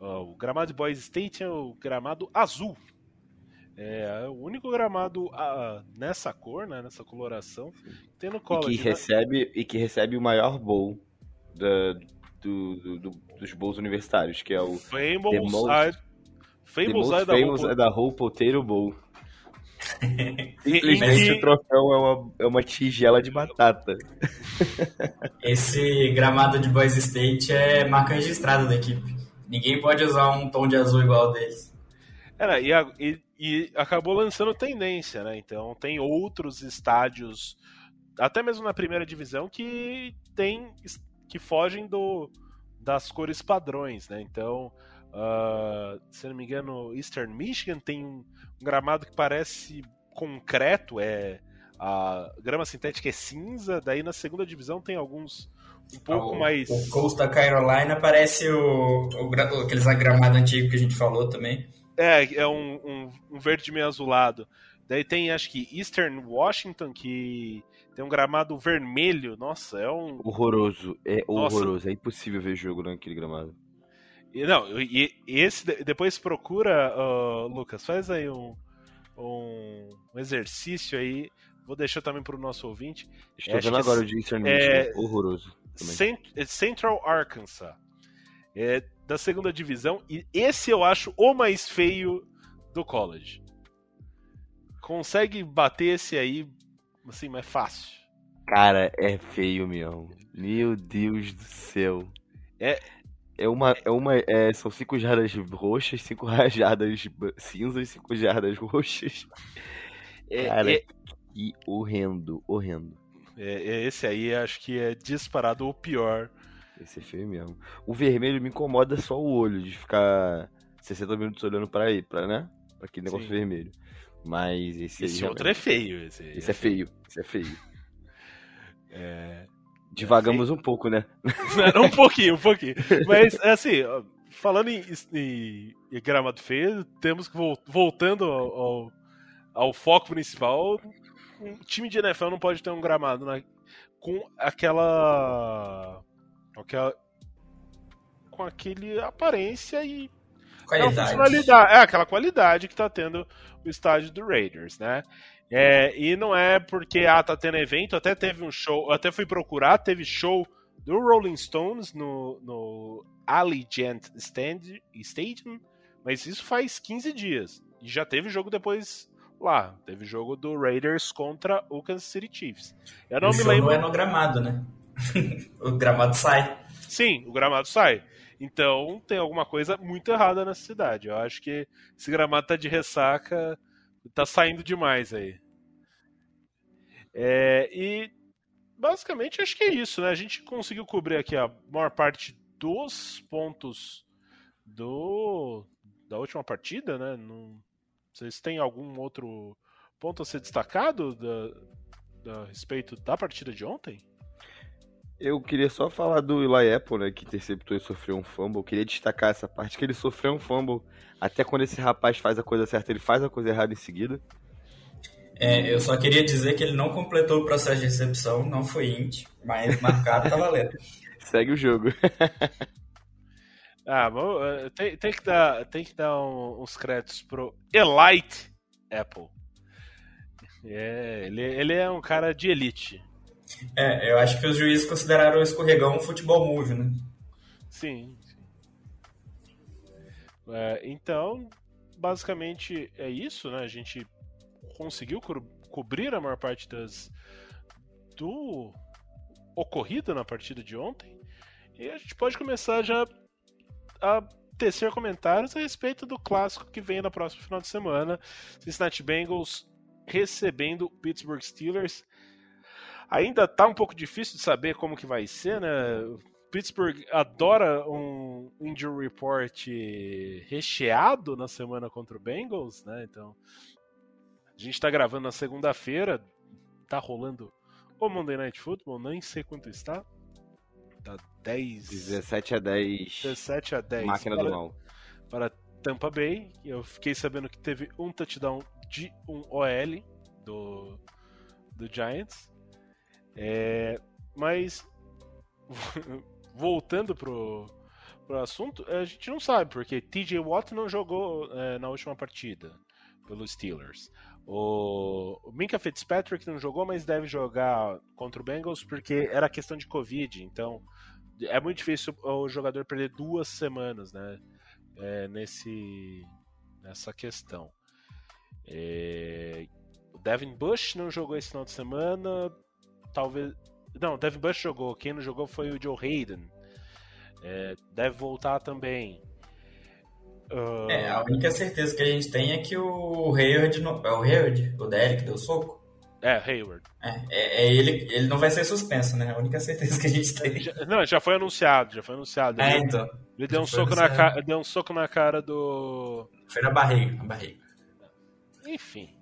ah, o gramado de Boys State é o gramado azul. É o único gramado ah, nessa cor, né, nessa coloração, que tem no E college. que né? recebe, e que recebe o maior bowl da- do- do- do- dos bowls universitários, que é o Famous The most- Side. The Famous Most Side da Famous Hope- é da Whole Potato Bowl. Simplesmente que- o troféu é uma, é uma tigela de batata. Esse gramado de Boys State é marca registrada da equipe. Ninguém pode usar um tom de azul igual deles. Era, e, a- e- e acabou lançando tendência, né? Então tem outros estádios, até mesmo na primeira divisão, que tem que fogem do, das cores padrões, né? Então, ah, se não me engano, Eastern Michigan tem um, um gramado que parece concreto, é a grama sintética é cinza, daí na segunda divisão tem alguns um pouco o, mais O Coastal Carolina parece o, o, aqueles gramados antigos que a gente falou também. É, é um, um, um verde meio azulado. Daí tem, acho que, Eastern Washington, que tem um gramado vermelho. Nossa, é um. Horroroso, é Nossa. horroroso. É impossível ver jogo naquele gramado. e Não, e esse. de- Depois procura, ó, Lucas, faz aí um, um, um exercício aí. Vou deixar também pro nosso ouvinte. Estou Acho vendo agora o de Eastern é- Michigan. Horroroso. também. Central Arkansas. É da segunda divisão. E esse eu acho o mais feio do college. Consegue bater esse aí, assim, mais fácil. Cara, é feio mesmo. Meu Deus do céu. É- É uma. É uma é, são cinco jardas roxas, cinco rajadas cinzas, cinco jardas roxas. É, Cara, é- que horrendo, horrendo. é- é esse aí acho que é disparado o pior. Esse é feio mesmo. O vermelho me incomoda só o olho, de ficar 60 minutos olhando pra aí, pra, né? Pra aquele negócio Sim. vermelho. Mas esse, Esse outro é feio. Esse, Esse é feio, esse é feio. é... Divagamos um pouco, né? um pouquinho, um pouquinho. Mas, assim, ó, falando em, em- em gramado feio, temos que, vol- voltando ao, ao, ao foco principal, um time de NFL não pode ter um gramado né, com aquela. Com aquela. com aquele aparência e aquela Qualidade. funcionalidade. É, aquela qualidade que tá tendo o estádio do Raiders, né? É, e não é porque, ah, tá tendo evento, até teve um show, até fui procurar, teve show do Rolling Stones no, no Allegiant Stand, Stadium, mas isso faz 15 dias. E já teve jogo depois lá. Teve jogo do Raiders contra o Kansas City Chiefs. Eu não o me lembro. não é no gramado, né? o gramado sai. Sim, o gramado sai. Então tem alguma coisa muito errada nessa cidade. Eu acho que esse gramado tá de ressaca, tá saindo demais aí. É, e basicamente acho que é isso, né? A gente conseguiu cobrir aqui a maior parte dos pontos do da última partida, né? Não, vocês têm algum outro ponto a ser destacado da, da- a respeito da partida de ontem? Eu queria só falar do Eli Apple, né, que interceptou e sofreu um fumble. Eu queria destacar essa parte, que ele sofreu um fumble. Até quando esse rapaz faz a coisa certa, ele faz a coisa errada em seguida. É, eu só queria dizer que ele não completou o processo de recepção, não foi int, mas marcado tá valendo. Segue o jogo. Ah, mas, eh, tem, tem que dar, tem que dar um- uns créditos pro Elite Apple. É, ele, ele é um cara de elite. É, eu acho que os juízes consideraram o escorregão um futebol move, né? Sim. sim. É, então, basicamente é isso, né? A gente conseguiu co- cobrir a maior parte das do ocorrido na partida de ontem. E a gente pode começar já a tecer comentários a respeito do clássico que vem na próxima final de semana. Cincinnati Bengals recebendo Pittsburgh Steelers. Ainda tá um pouco difícil de saber como que vai ser, né? Pittsburgh adora um injury report recheado na semana contra o Bengals, né? Então, a gente está gravando na segunda-feira, tá rolando o Monday Night Football, nem sei quanto está. Tá 10. 17 a 10. 17 a 10. Máquina para, do mal. Para Tampa Bay. Eu fiquei sabendo que teve um touchdown de um OL do, do Giants. É, mas voltando pro, pro assunto, a gente não sabe, porque TJ Watt não jogou é, na última partida pelos Steelers. O, o Minka Fitzpatrick não jogou, mas deve jogar contra o Bengals porque era questão de Covid. Então é muito difícil o jogador perder duas semanas né, é, nesse, nessa questão. É, o Devin Bush não jogou esse final de semana. Talvez. Não, o Devin Bush jogou. Quem não jogou foi o Joe Hayden. É, deve voltar também. Uh... É, a única certeza que a gente tem é que o Hayward. Não... É o Hayward? O DL que deu soco? É, Hayward. É, é, é, ele, ele não vai ser suspenso, né? A única certeza que a gente tem. Já, não, já foi anunciado, já foi anunciado. É, ele, então. Ele deu um, soco na cara, deu um soco na cara do. Foi na barriga, na barriga. Enfim.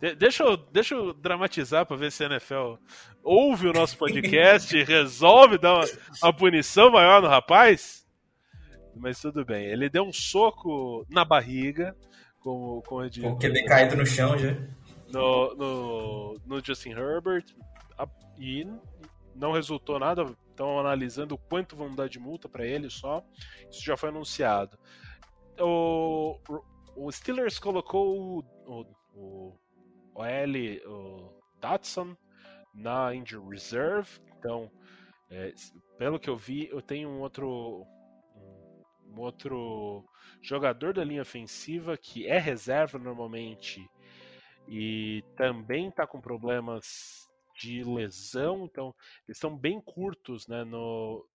De, deixa, eu, deixa eu dramatizar pra ver se a NFL ouve o nosso podcast e resolve dar uma, uma punição maior no rapaz. Mas tudo bem. Ele deu um soco na barriga, como, como eu. Com o QB caído no chão já. No, no, no Justin Herbert. E não resultou nada. Estão analisando o quanto vão dar de multa para ele só. Isso já foi anunciado. O, o Steelers colocou o, o, o L, o Datsun, na Injury Reserve. Então, é, pelo que eu vi, eu tenho um outro um outro jogador da linha ofensiva que é reserva normalmente e também está com problemas de lesão, então eles estão bem curtos, né? No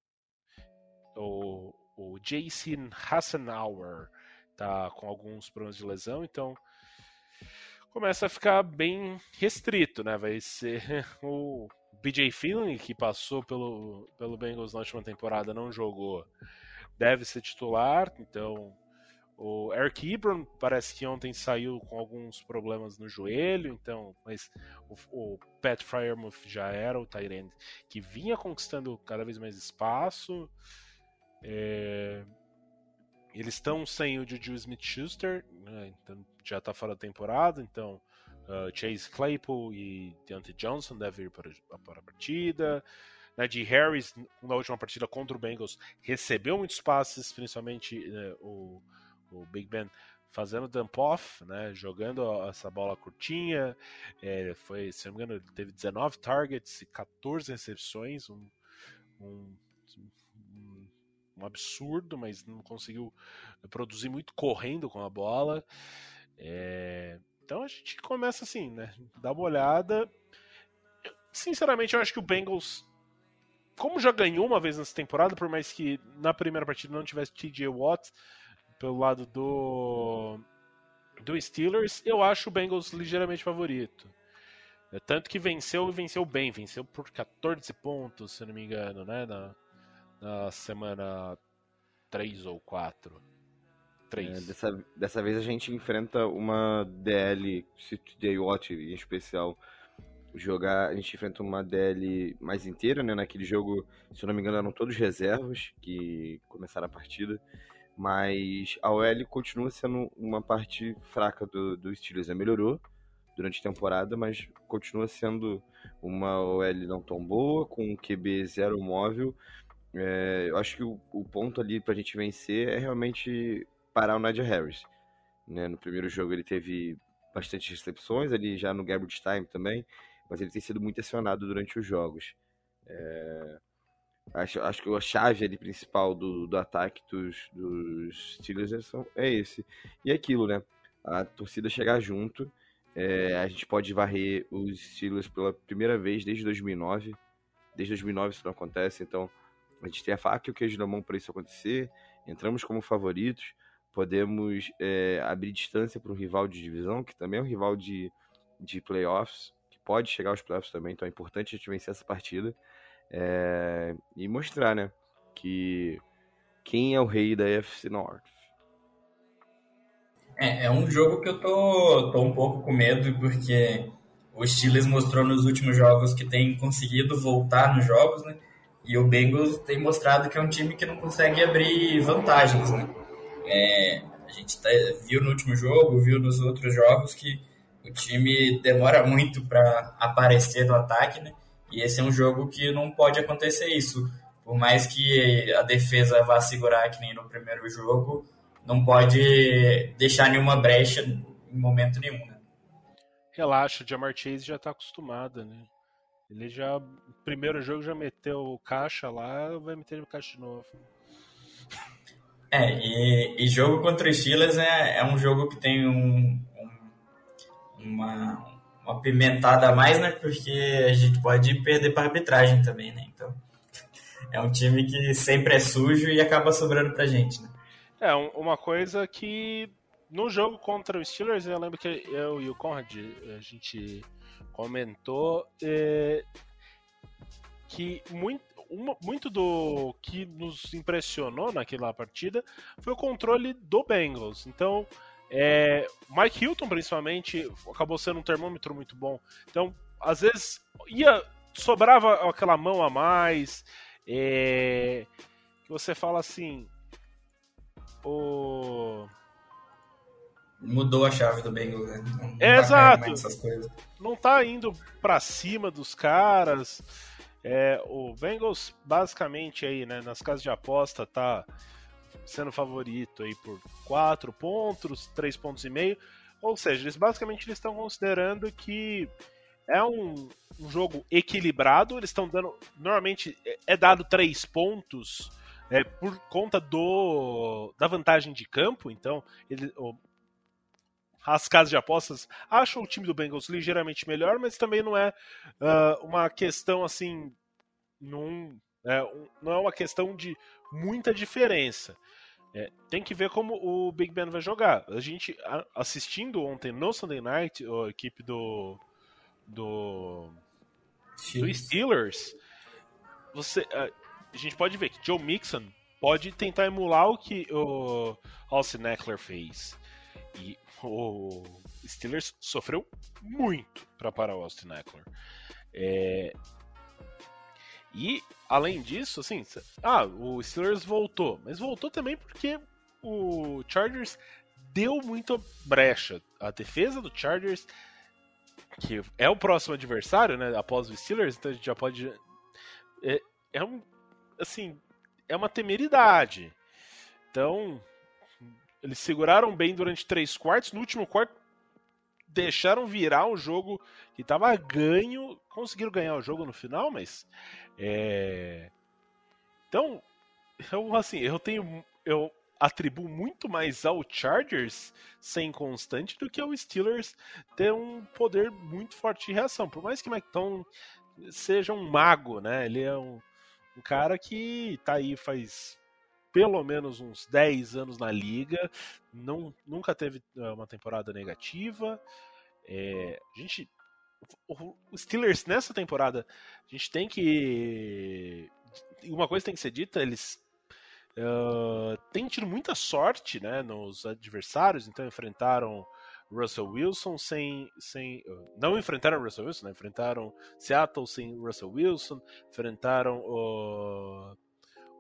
o, o Jason Hassenauer tá com alguns problemas de lesão, então começa a ficar bem restrito, né? Vai ser o BJ Finley que passou pelo pelo Bengals na última temporada não jogou deve ser titular, então o Eric Ebron parece que ontem saiu com alguns problemas no joelho, então, mas o, o Pat Fryermuth já era o Tyrant que vinha conquistando cada vez mais espaço. É... Eles estão sem o Juju Smith-Schuster, né, então já está fora da temporada, então uh, Chase Claypool e Deontay Johnson devem ir para, para a partida. Né, Harris, na última partida contra o Bengals, recebeu muitos passes, principalmente né, o, o Big Ben fazendo dump-off, né, jogando essa bola curtinha. É, foi, se não me engano, ele teve 19 targets e 14 recepções, um, um, um absurdo, mas não conseguiu produzir muito correndo com a bola. É, então a gente começa assim, né? Dá uma olhada. Sinceramente, eu acho que o Bengals como já ganhou uma vez nessa temporada, por mais que na primeira partida não tivesse TJ Watt pelo lado do do Steelers, eu acho o Bengals ligeiramente favorito. É, tanto que venceu e venceu bem, venceu por 14 pontos, se não me engano, né, na, na semana 3 ou 4. 3. É, dessa, dessa vez a gente enfrenta uma DL, TJ Watt em especial, jogar, a gente enfrenta uma DL mais inteira, né? Naquele jogo, se eu não me engano, eram todos reservas que começaram a partida. Mas a OL continua sendo uma parte fraca do, do Steelers. Né? Melhorou durante a temporada, mas continua sendo uma OL não tão boa, com um QB zero móvel. É, eu acho que o, o ponto ali pra gente vencer é realmente parar o Nadia Harris. Né? No primeiro jogo ele teve bastante recepções, ali já no garbage time também mas ele tem sido muito acionado durante os jogos. É... Acho, acho que a chave ali principal do, do ataque dos, dos Steelers é, é esse. E é aquilo, né? A torcida chegar junto. É, a gente pode varrer os Steelers pela primeira vez desde 2009. Desde 2009 isso não acontece, então A gente tem a faca e o queijo na mão para isso acontecer. Entramos como favoritos. Podemos é, abrir distância para um rival de divisão, que também é um rival de, de playoffs, que pode chegar aos playoffs também. Então é importante a gente vencer essa partida. É, e mostrar, né? Que quem é o rei da FC North. É, é um jogo que eu tô, tô um pouco com medo, porque o Steelers mostrou nos últimos jogos que tem conseguido voltar nos jogos, né? E o Bengals tem mostrado que é um time que não consegue abrir vantagens, né? É, a gente tá, viu no último jogo, viu nos outros jogos que o time demora muito para aparecer no ataque, né? E esse é um jogo que não pode acontecer isso. Por mais que a defesa vá segurar que nem no primeiro jogo, não pode deixar nenhuma brecha em momento nenhum. Né? Relaxa, o Jamar Chase já está acostumado, né? Ele já, primeiro jogo já meteu caixa lá, vai meter o caixa de novo. É, e, e jogo contra o Steelers é, é um jogo que tem um, um, uma, uma pimentada a mais, né? Porque a gente pode perder para arbitragem também, né? Então, é um time que sempre é sujo e acaba sobrando pra gente, né? É, uma coisa que no jogo contra o Steelers, eu lembro que eu e o Conrad, a gente comentou é, que muito, uma, muito do que nos impressionou naquela partida foi o controle do Bengals. Então, é, Mike Hilton, principalmente, acabou sendo um termômetro muito bom. Então, às vezes, ia sobrava aquela mão a mais. É, que você fala assim, o. Mudou a chave do Bengals, né? Não é, tá exato. Não tá indo para cima dos caras. É, o Bengals, basicamente, aí, né, nas casas de aposta, tá sendo favorito aí por 4 pontos, 3 pontos e meio. Ou seja, eles basicamente eles estão considerando que é um, um jogo equilibrado. Eles estão dando. Normalmente é, é dado 3 pontos é, por conta do da vantagem de campo, então ele, o, as casas de apostas acham o time do Bengals ligeiramente melhor, mas também não é uh, uma questão assim, num, é, um, não é uma questão de muita diferença. É, tem que ver como o Big Ben vai jogar. A gente assistindo ontem no Sunday Night a equipe do do, do Steelers, você uh, a gente pode ver que Joe Mixon pode tentar emular o que o Austin Eckler fez. E o Steelers sofreu muito para parar o Austin Eckler. É... E, além disso, assim, ah, o Steelers voltou, mas voltou também porque o Chargers deu muita brecha. A defesa do Chargers, que é o próximo adversário, né, após o Steelers, então a gente já pode. É, é um assim, é uma temeridade. Então, eles seguraram bem durante três quartos. No último quarto, deixaram virar um jogo que estava ganho. Conseguiram ganhar o jogo no final, mas. É... Então, eu, assim, eu tenho. Eu atribuo muito mais ao Chargers ser inconstante do que ao Steelers ter um poder muito forte de reação. Por mais que McTon seja um mago, né? Ele é um um cara que tá aí faz pelo menos uns 10 anos na liga, não, nunca teve eh, uma temporada negativa. É, a gente. O Steelers nessa temporada, a gente tem que. Uma coisa tem que ser dita, eles uh, têm tido muita sorte né, nos adversários, então enfrentaram Russell Wilson sem. sem não enfrentaram Russell Wilson, né? enfrentaram Seattle sem Russell Wilson, enfrentaram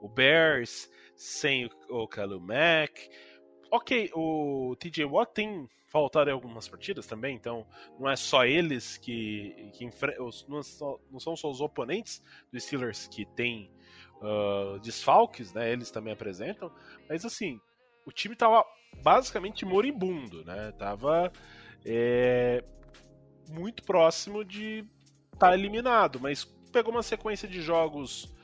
o Bears sem o, o Mack. Ok, o TJ Watt tem faltado em algumas partidas também, então não é só eles que, que enfrentam. Não, não, são só os oponentes dos Steelers que têm uh, desfalques, né? Eles também apresentam, mas assim, o time tava basicamente moribundo, né? Tava é, muito próximo de estar tá eliminado, mas pegou uma sequência de jogos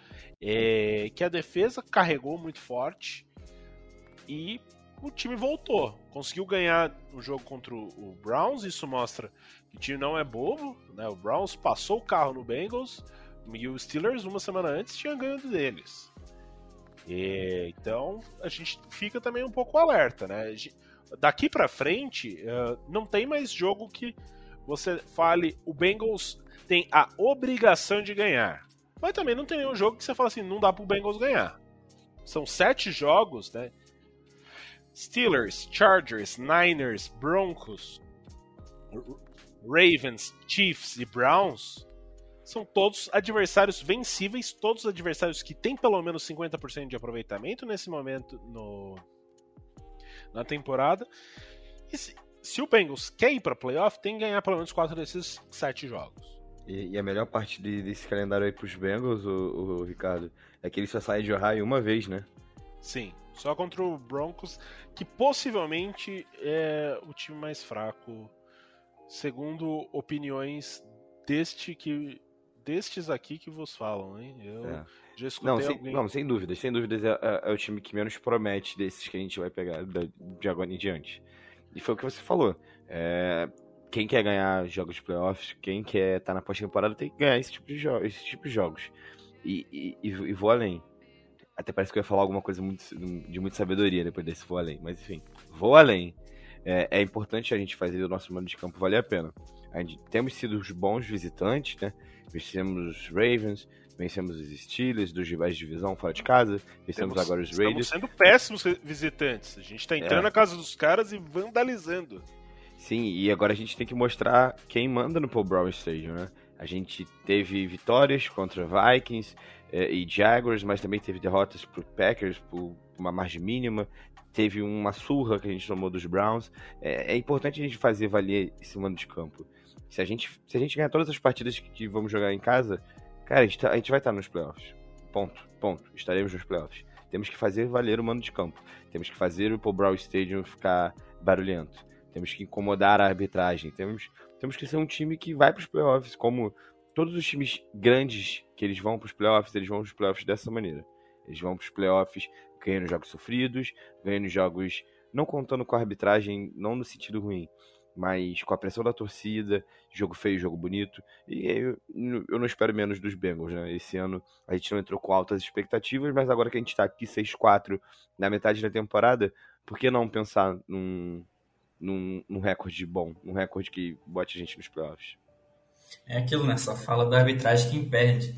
é, que a defesa carregou muito forte e o time voltou. Conseguiu ganhar o jogo contra o Browns, isso mostra que o time não é bobo, né? O Browns passou o carro no Bengals e o Steelers uma semana antes tinha ganho deles. E, então a gente fica também um pouco alerta, né? Daqui para frente, uh, não tem mais jogo que você fale o Bengals tem a obrigação de ganhar. Mas também não tem nenhum jogo que você fala assim, não dá pro Bengals ganhar. São sete jogos, né? Steelers, Chargers, Niners, Broncos, Ravens, Chiefs e Browns são todos adversários vencíveis, todos adversários que têm pelo menos 50% de aproveitamento nesse momento no, na temporada. E se, se o Bengals quer ir para playoff, tem que ganhar pelo menos quatro desses sete jogos. E, e, a melhor parte de, desse calendário aí pros Bengals, o, o, Ricardo, é que eles só saem de Ohio uma vez, né? Sim, só contra o Broncos, que possivelmente é o time mais fraco, segundo opiniões deste que destes aqui que vos falam, hein? Eu é. já escutei não, sem, alguém... não, sem dúvidas, sem dúvidas é, é, é, o time que menos promete desses que a gente vai pegar de agora em diante. E foi o que você falou. Quem quer ganhar jogos de playoffs, quem quer estar tá na pós-temporada tem que ganhar esse tipo de, jo esse tipo de jogos. E, e, e, vou além. Até parece que eu ia falar alguma coisa muito, de muita sabedoria depois desse vou além. Mas enfim, vou além. É, é importante a gente fazer o nosso mano de campo valer a pena. A gente, temos sido os bons visitantes, né? Vencemos os Ravens, vencemos os Steelers dos rivais de divisão fora de casa, vencemos temos, agora os Raiders. Estamos sendo péssimos visitantes. A gente está entrando é. na casa dos caras e vandalizando. Sim, e agora a gente tem que mostrar quem manda no Paul Brown Stadium, né? A gente teve vitórias contra Vikings eh, e Jaguars, mas também teve derrotas pro Packers por uma margem mínima. Teve uma surra que a gente tomou dos Browns. É, é importante a gente fazer valer esse mando de campo. Se a gente, se a gente ganhar todas as partidas que vamos jogar em casa, cara, a gente, tá, a gente vai estar nos playoffs. Ponto, ponto. Estaremos nos playoffs. Temos que fazer valer o mando de campo. Temos que fazer o Paul Brown Stadium ficar barulhento temos que incomodar a arbitragem, temos, temos que ser um time que vai para os playoffs, como todos os times grandes que eles vão para os playoffs, eles vão para os playoffs dessa maneira. Eles vão para os playoffs ganhando jogos sofridos, ganhando jogos não contando com a arbitragem, não no sentido ruim, mas com a pressão da torcida, jogo feio, jogo bonito. E eu, eu não espero menos dos Bengals, né? Esse ano a gente não entrou com altas expectativas, mas agora que a gente está aqui 6-4 na metade da temporada, por que não pensar num, num, num recorde bom, num recorde que bote a gente nos playoffs. É aquilo, né? Só fala da arbitragem que impede.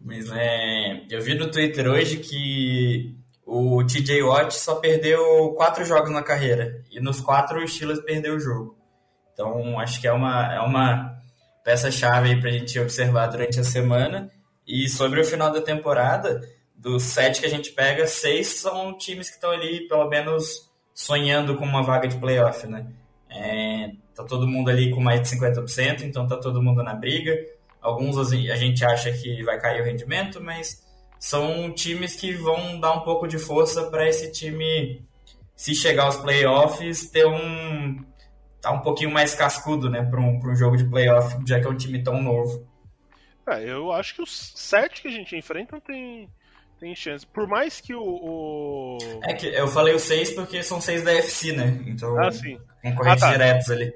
Mas é, eu vi no Twitter hoje que o TJ Watt só perdeu quatro jogos na carreira. E nos quatro o Steelers perdeu o jogo. Então acho que é uma, é uma peça-chave aí pra gente observar durante a semana. E sobre o final da temporada, dos sete que a gente pega, seis são times que estão ali, pelo menos sonhando com uma vaga de playoff, né? É, tá todo mundo ali com mais de 50%, então tá todo mundo na briga. Alguns a gente acha que vai cair o rendimento, mas são times que vão dar um pouco de força para esse time, se chegar aos playoffs, ter um tá um pouquinho mais cascudo, né, para um, um jogo de playoff, já que é um time tão novo. É, eu acho que os sete que a gente enfrenta tem tem chance. Por mais que o, o, É que eu falei os seis porque são seis da FC, né? Então. Ah, sim. Concorrentes ah, tá. diretos ali.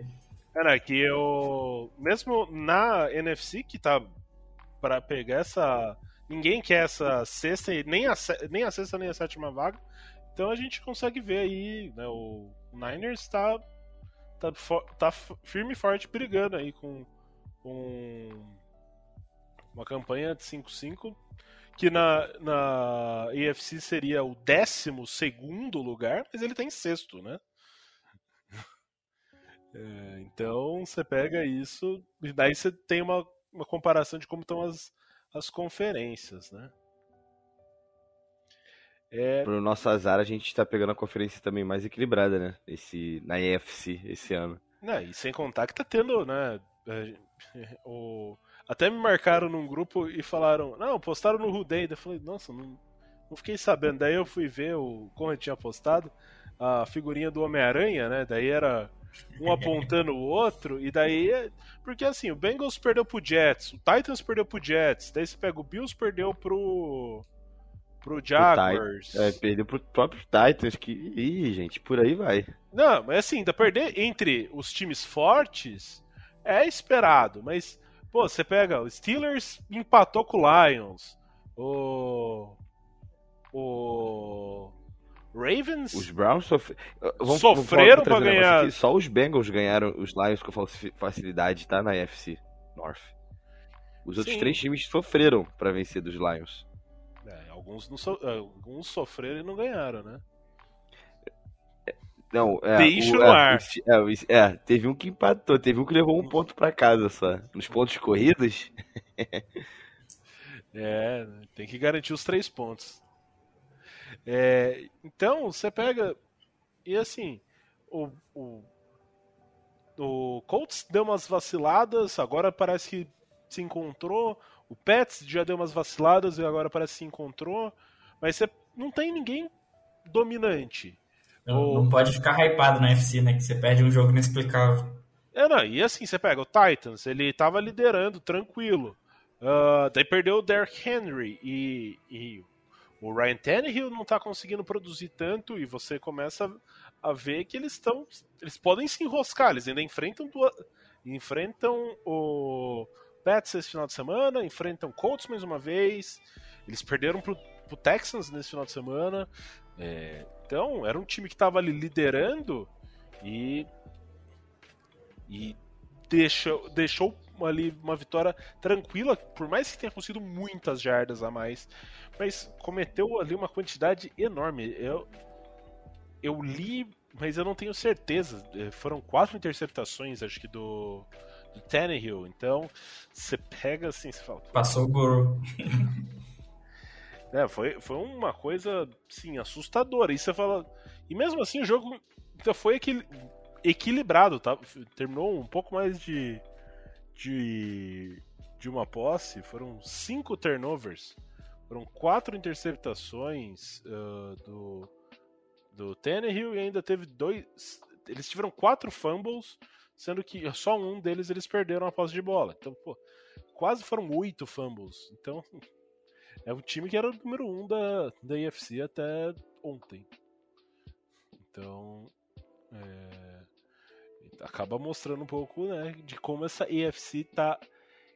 É, que eu. Mesmo na NFC, que tá para pegar essa. Ninguém quer essa sexta, nem a, nem a sexta nem a sétima vaga. Então a gente consegue ver aí, né? O Niners tá, tá, tá firme e forte brigando aí com, com uma campanha de 5-5 que na, na EFC seria o 12 lugar, mas ele está em sexto, né? É, então você pega isso e daí você tem uma, uma comparação de como estão as, as conferências, né? É... Pro nosso azar, a gente está pegando a conferência também mais equilibrada, né? Esse, na EFC esse ano. Não, e sem contar que tá tendo, né? É, o, até me marcaram num grupo e falaram, não, postaram no Rudei. Eu falei, nossa, não, não fiquei sabendo. Daí eu fui ver o, como eu tinha postado a figurinha do Homem-Aranha, né? Daí era um apontando o outro, e daí. É, porque assim, o Bengals perdeu pro Jets, o Titans perdeu pro Jets, daí você pega o Bills perdeu pro. pro Jaguars. É, perdeu pro próprio Titans, que. Ih, gente, por aí vai. Não, mas assim, ainda perder entre os times fortes é esperado, mas Pô, você pega, o Steelers empatou com o Lions. O. O. Ravens. Os Browns sofre... vamos, sofreram para ganhar. Aqui. Só os Bengals ganharam os Lions com facilidade, tá? Na FC North. Os outros Sim. três times sofreram para vencer dos Lions. É, alguns, não so... alguns sofreram e não ganharam, né? Não, é, Deixa o, no é, ar. É, é, teve um que empatou, teve um que levou um ponto para casa só. Nos pontos corridos. é, tem que garantir os três pontos. É, então, você pega. E assim, o, o, o Colts deu umas vaciladas, agora parece que se encontrou. O Pets já deu umas vaciladas e agora parece que se encontrou. Mas você não tem ninguém dominante. Não, não pode ficar hypado na FC, né? Que você perde um jogo inexplicável. É, não, e assim, você pega o Titans, ele tava liderando, tranquilo. Uh, daí perdeu o Derrick Henry e, e, o Ryan Tannehill não tá conseguindo produzir tanto e você começa a ver que eles estão. Eles podem se enroscar, eles ainda enfrentam duas, enfrentam o Pets esse final de semana, enfrentam Colts mais uma vez. Eles perderam pro, pro Texans nesse final de semana. É, então, era um time que estava ali liderando e. E deixou, deixou ali uma vitória tranquila, por mais que tenha conseguido muitas jardas a mais, mas cometeu ali uma quantidade enorme. Eu, eu li, mas eu não tenho certeza. É, foram quatro interceptações, acho que do, do Tannehill. Então, você pega assim, você fala. Passou o Guru. É, foi, foi uma coisa, sim, assustadora. E você fala. E mesmo assim, o jogo foi equilibrado, tá? Terminou um pouco mais de. de. de uma posse. Foram cinco turnovers. Foram quatro interceptações uh, do. do Tannehill e ainda teve dois. Eles tiveram quatro fumbles, sendo que só um deles eles perderam a posse de bola. Então, pô, quase foram oito fumbles. Então, é o time que era o número um da, da IFC até ontem. Então, é, acaba mostrando um pouco, né, de como essa EFC tá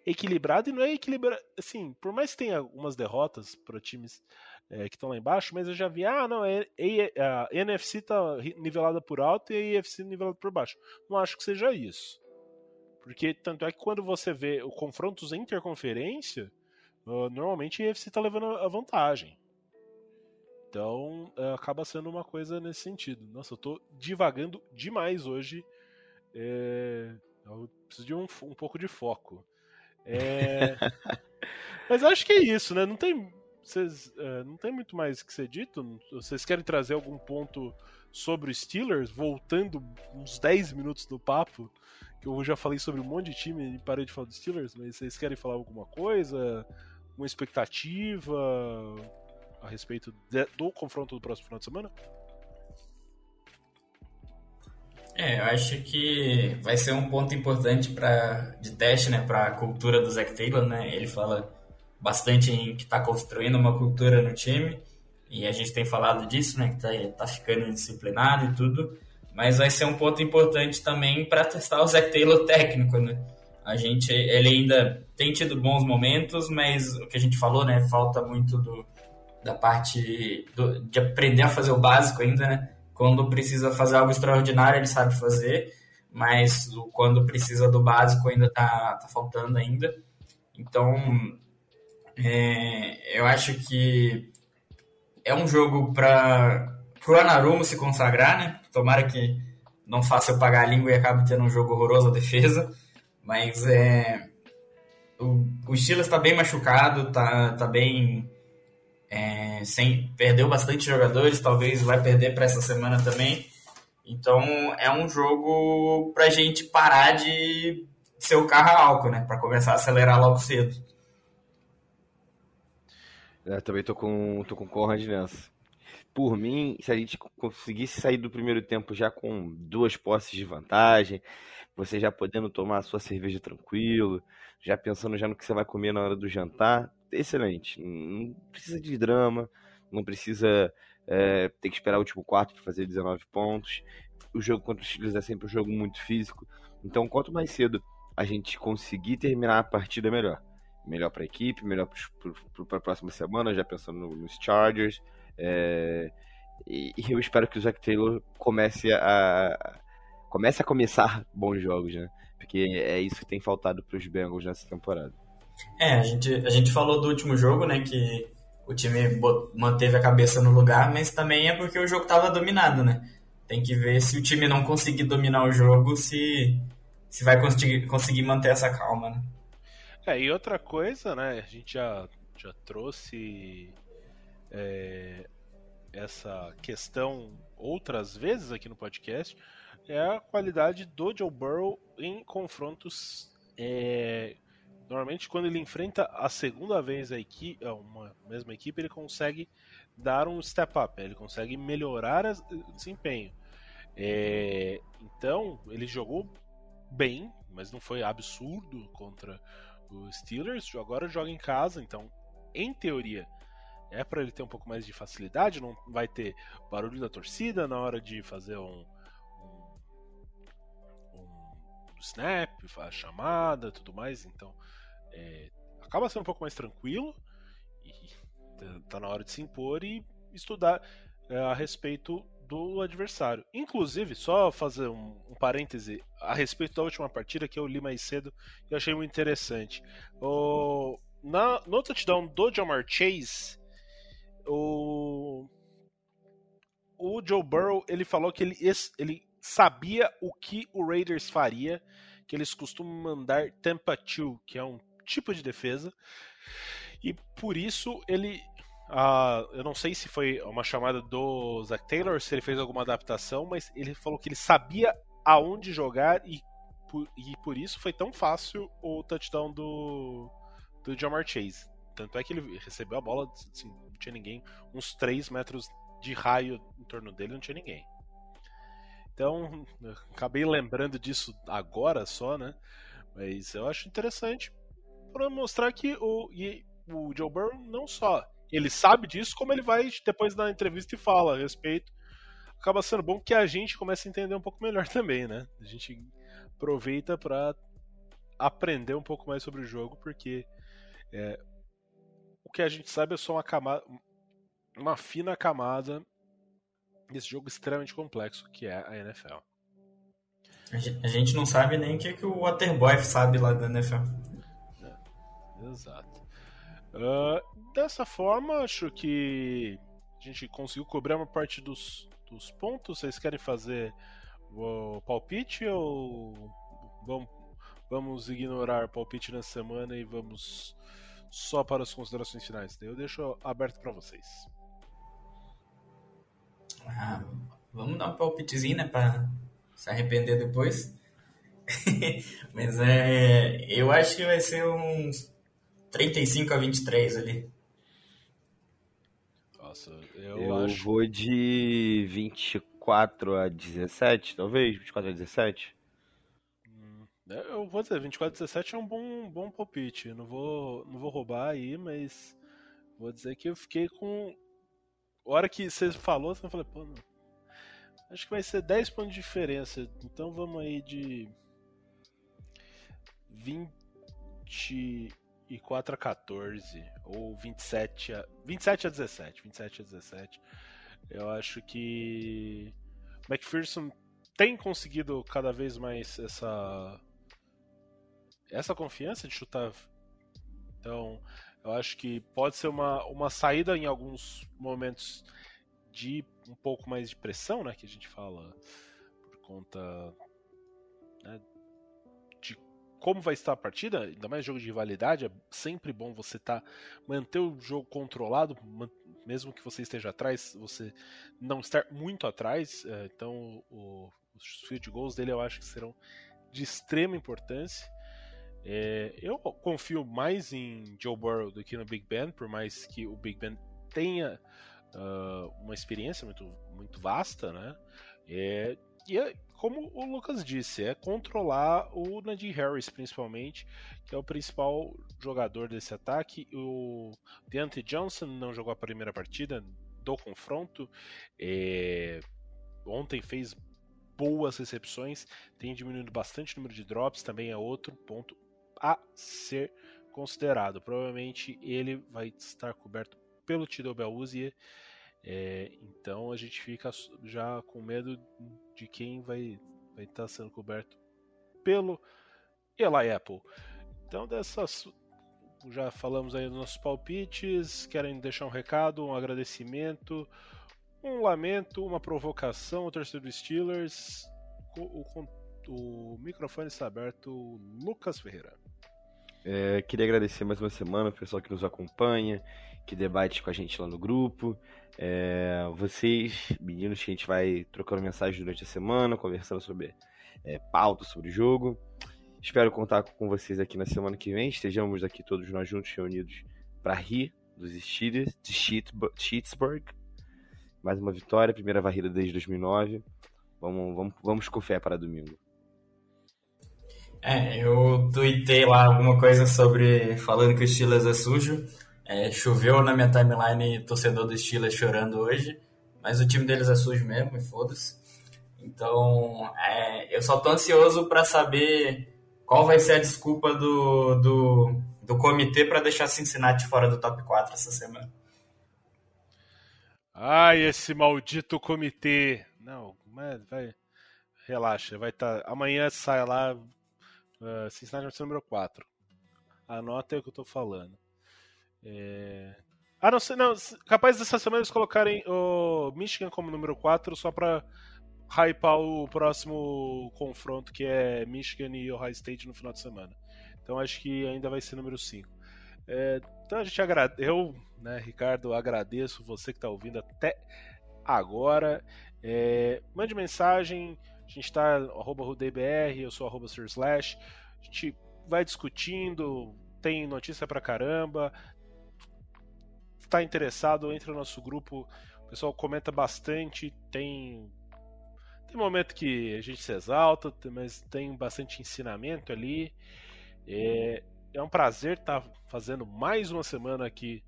equilibrada e não é equilibrada, assim, por mais que tenha algumas derrotas para times é, que estão lá embaixo, mas eu já vi, ah, não, é, é, a NFC tá nivelada por alto e a EFC nivelada por baixo. Não acho que seja isso. Porque tanto é que quando você vê o confrontos interconferência, normalmente a UFC está levando a vantagem. Então uh, acaba sendo uma coisa nesse sentido. Nossa, eu estou divagando demais hoje. É... Eu preciso de um, um pouco de foco. É... Mas acho que é isso, né? Não tem, vocês, uh, não tem muito mais que ser dito. Vocês querem trazer algum ponto sobre os Steelers, voltando uns 10 minutos do papo? Que eu já falei sobre um monte de time e parei de falar dos Steelers, mas vocês querem falar alguma coisa? Uma expectativa a respeito de, do confronto do próximo final de semana? É, eu acho que vai ser um ponto importante para de teste, né, para a cultura do Zac Taylor, né? Ele fala bastante em que está construindo uma cultura no time e a gente tem falado disso, né, que está tá ficando disciplinado e tudo, mas vai ser um ponto importante também para testar o Zac Taylor técnico, né? A gente, ele ainda tem tido bons momentos, mas o que a gente falou, né, falta muito do, da parte do, de aprender a fazer o básico ainda, né? Quando precisa fazer algo extraordinário, ele sabe fazer, mas quando precisa do básico ainda tá, tá faltando ainda. Então, é, eu acho que é um jogo para o Anarumo se consagrar, né? Tomara que não faça eu pagar a língua e acabe tendo um jogo horroroso a defesa. Mas é, o, o Steelers está bem machucado, tá, tá bem. É, sem, perdeu bastante jogadores, talvez vai perder para essa semana também. Então é um jogo para gente parar de ser o carro a álcool, né? Para começar a acelerar logo cedo. É, também tô com, tô com Conrad nessa. Por mim, se a gente conseguisse sair do primeiro tempo já com duas posses de vantagem, você já podendo tomar a sua cerveja tranquilo, já pensando já no que você vai comer na hora do jantar, excelente. Não precisa de drama, não precisa é, ter que esperar o último quarto para fazer 19 pontos. O jogo contra os Steelers é sempre um jogo muito físico, então quanto mais cedo a gente conseguir terminar a partida, melhor. Melhor para a equipe, melhor para a próxima semana, já pensando nos Chargers. É, E, e eu espero que o Zac Taylor comece a, comece a começar bons jogos, né? Porque é isso que tem faltado para os Bengals nessa temporada. É, a gente, a gente falou do último jogo, né? Que o time manteve a cabeça no lugar, mas também é porque o jogo estava dominado, né? Tem que ver se o time não conseguir dominar o jogo, se, se vai conseguir, conseguir manter essa calma, né? É, e outra coisa, né? A gente já, já trouxe é, essa questão outras vezes aqui no podcast, é a qualidade do Joe Burrow em confrontos. É, normalmente, quando ele enfrenta a segunda vez a equipe, é, uma mesma equipe, ele consegue dar um step up, ele consegue melhorar o desempenho. É, então, ele jogou bem, mas não foi absurdo contra os Steelers. Agora joga em casa, então, em teoria, é para ele ter um pouco mais de facilidade, não vai ter barulho da torcida na hora de fazer um, um, snap, a chamada, tudo mais, então é, acaba sendo um pouco mais tranquilo e tá na hora de se impor e estudar é, a respeito do adversário. Inclusive, só fazer um, um, parêntese a respeito da última partida que eu li mais cedo e achei muito interessante. O, na, no touchdown do Jamar Chase, o, o Joe Burrow ele falou que ele, ele sabia o que o Raiders faria, que eles costumam mandar Tampa 2, que é um tipo de defesa, e por isso ele Uh, eu não sei se foi uma chamada do Zach Taylor, se ele fez alguma adaptação, mas ele falou que ele sabia aonde jogar e por, e por isso foi tão fácil o touchdown do, do Jamar Chase. Tanto é que ele recebeu a bola, assim, não tinha ninguém, uns 3 metros de raio em torno dele, não tinha ninguém. Então, acabei lembrando disso agora só, né? Mas eu acho interessante para mostrar que o, o Joe Burrow não só ele sabe disso, como ele vai depois na entrevista e fala a respeito. Acaba sendo bom que a gente comece a entender um pouco melhor também, né? A gente aproveita para aprender um pouco mais sobre o jogo, porque é, o que a gente sabe é só uma camada, uma fina camada desse jogo extremamente complexo que é a NFL. A gente não sabe nem o que, que o Waterboy sabe lá da NFL. É, exato. Uh, dessa forma, acho que a gente conseguiu cobrir uma parte dos, dos pontos. Vocês querem fazer o palpite ou vamos, vamos ignorar o palpite na semana e vamos só para as considerações finais? Eu deixo aberto para vocês. Ah, vamos dar um palpitezinho, né, para se arrepender depois. Mas é, eu acho que vai ser uns 35 a 23 ali. Nossa, eu, eu acho... vou de 24 a 17, talvez, 24 a 17. Hum, é, eu vou dizer, 24 a 17 é um bom, bom palpite. Não vou, não vou roubar aí, mas vou dizer que eu fiquei com. Hora que você falou, eu falei, pô, não. acho que vai ser 10 pontos de diferença. Então vamos aí de 20 24 a 14 ou 27 a 27 a 17, 27 a 17. Eu acho que McPherson tem conseguido cada vez mais essa essa confiança de chutar. Então, eu acho que pode ser uma, uma saída em alguns momentos de um pouco mais de pressão, né, que a gente fala por conta né, como vai estar a partida, ainda mais jogo de rivalidade, é sempre bom você tá, manter o jogo controlado, mesmo que você esteja atrás, você não estar muito atrás. É, então, o, os field goals dele eu acho que serão de extrema importância. É, eu confio mais em Joe Burrow do que no Big Ben, por mais que o Big Ben tenha uh, uma experiência muito, muito vasta, né? É, e é, como o Lucas disse, é controlar o Najee Harris, principalmente, que é o principal jogador desse ataque. O Deontay Johnson não jogou a primeira partida do confronto. É... Ontem fez boas recepções, tem diminuído bastante o número de drops, também é outro ponto a ser considerado. Provavelmente ele vai estar coberto pelo Tidal Belluzier É, então a gente fica já com medo de quem vai vai estar sendo coberto pelo Eli Apple. Então dessas já falamos aí dos nossos palpites, querem deixar um recado, um agradecimento, um lamento, uma provocação ao torcedor dos Steelers. O, o, o, microfone está aberto, Lucas Ferreira. É, queria agradecer mais uma semana o pessoal que nos acompanha, que debate com a gente lá no grupo. É, vocês, meninos, que a gente vai trocando mensagens durante a semana, conversando sobre é, pauta, sobre o jogo. Espero contar com vocês aqui na semana que vem. Estejamos aqui todos nós juntos reunidos para rir dos Steelers de Sheetsburg. Mais uma vitória, primeira varrida desde 2009. Vamos, vamos, vamos com fé para domingo. É, eu tuitei lá alguma coisa sobre falando que o Steelers é sujo. É, choveu na minha timeline torcedor do Steelers chorando hoje, mas o time deles é sujo mesmo, e foda-se. Então, é, eu só tô ansioso para saber qual vai ser a desculpa do, do, do comitê para deixar Cincinnati fora do top 4 essa semana? Ai, esse maldito comitê. Não, mas vai. Relaxa, vai estar. Tá... Amanhã sai lá. Uh, Cincinnati vai ser número 4. Anota o que eu tô falando. É... Ah, não sei, não. Capaz dessa semana eles colocarem o Michigan como número 4 só pra hypar o próximo confronto, que é Michigan e Ohio State no final de semana. Então acho que ainda vai ser número 5. É, então a gente agrade... Eu, né, Ricardo, agradeço você que está ouvindo até agora. É, mande mensagem, a gente está arroba RudeBR, eu sou arroba Slash. A gente vai discutindo, tem notícia pra caramba. Está interessado, entre no nosso grupo. O pessoal comenta bastante, tem tem momento que a gente se exalta, mas tem bastante ensinamento ali. É, é um prazer estar fazendo mais uma semana aqui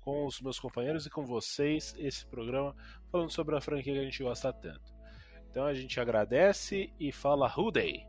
com os meus companheiros e com vocês esse programa falando sobre a franquia que a gente gosta tanto. Então a gente agradece e fala Day.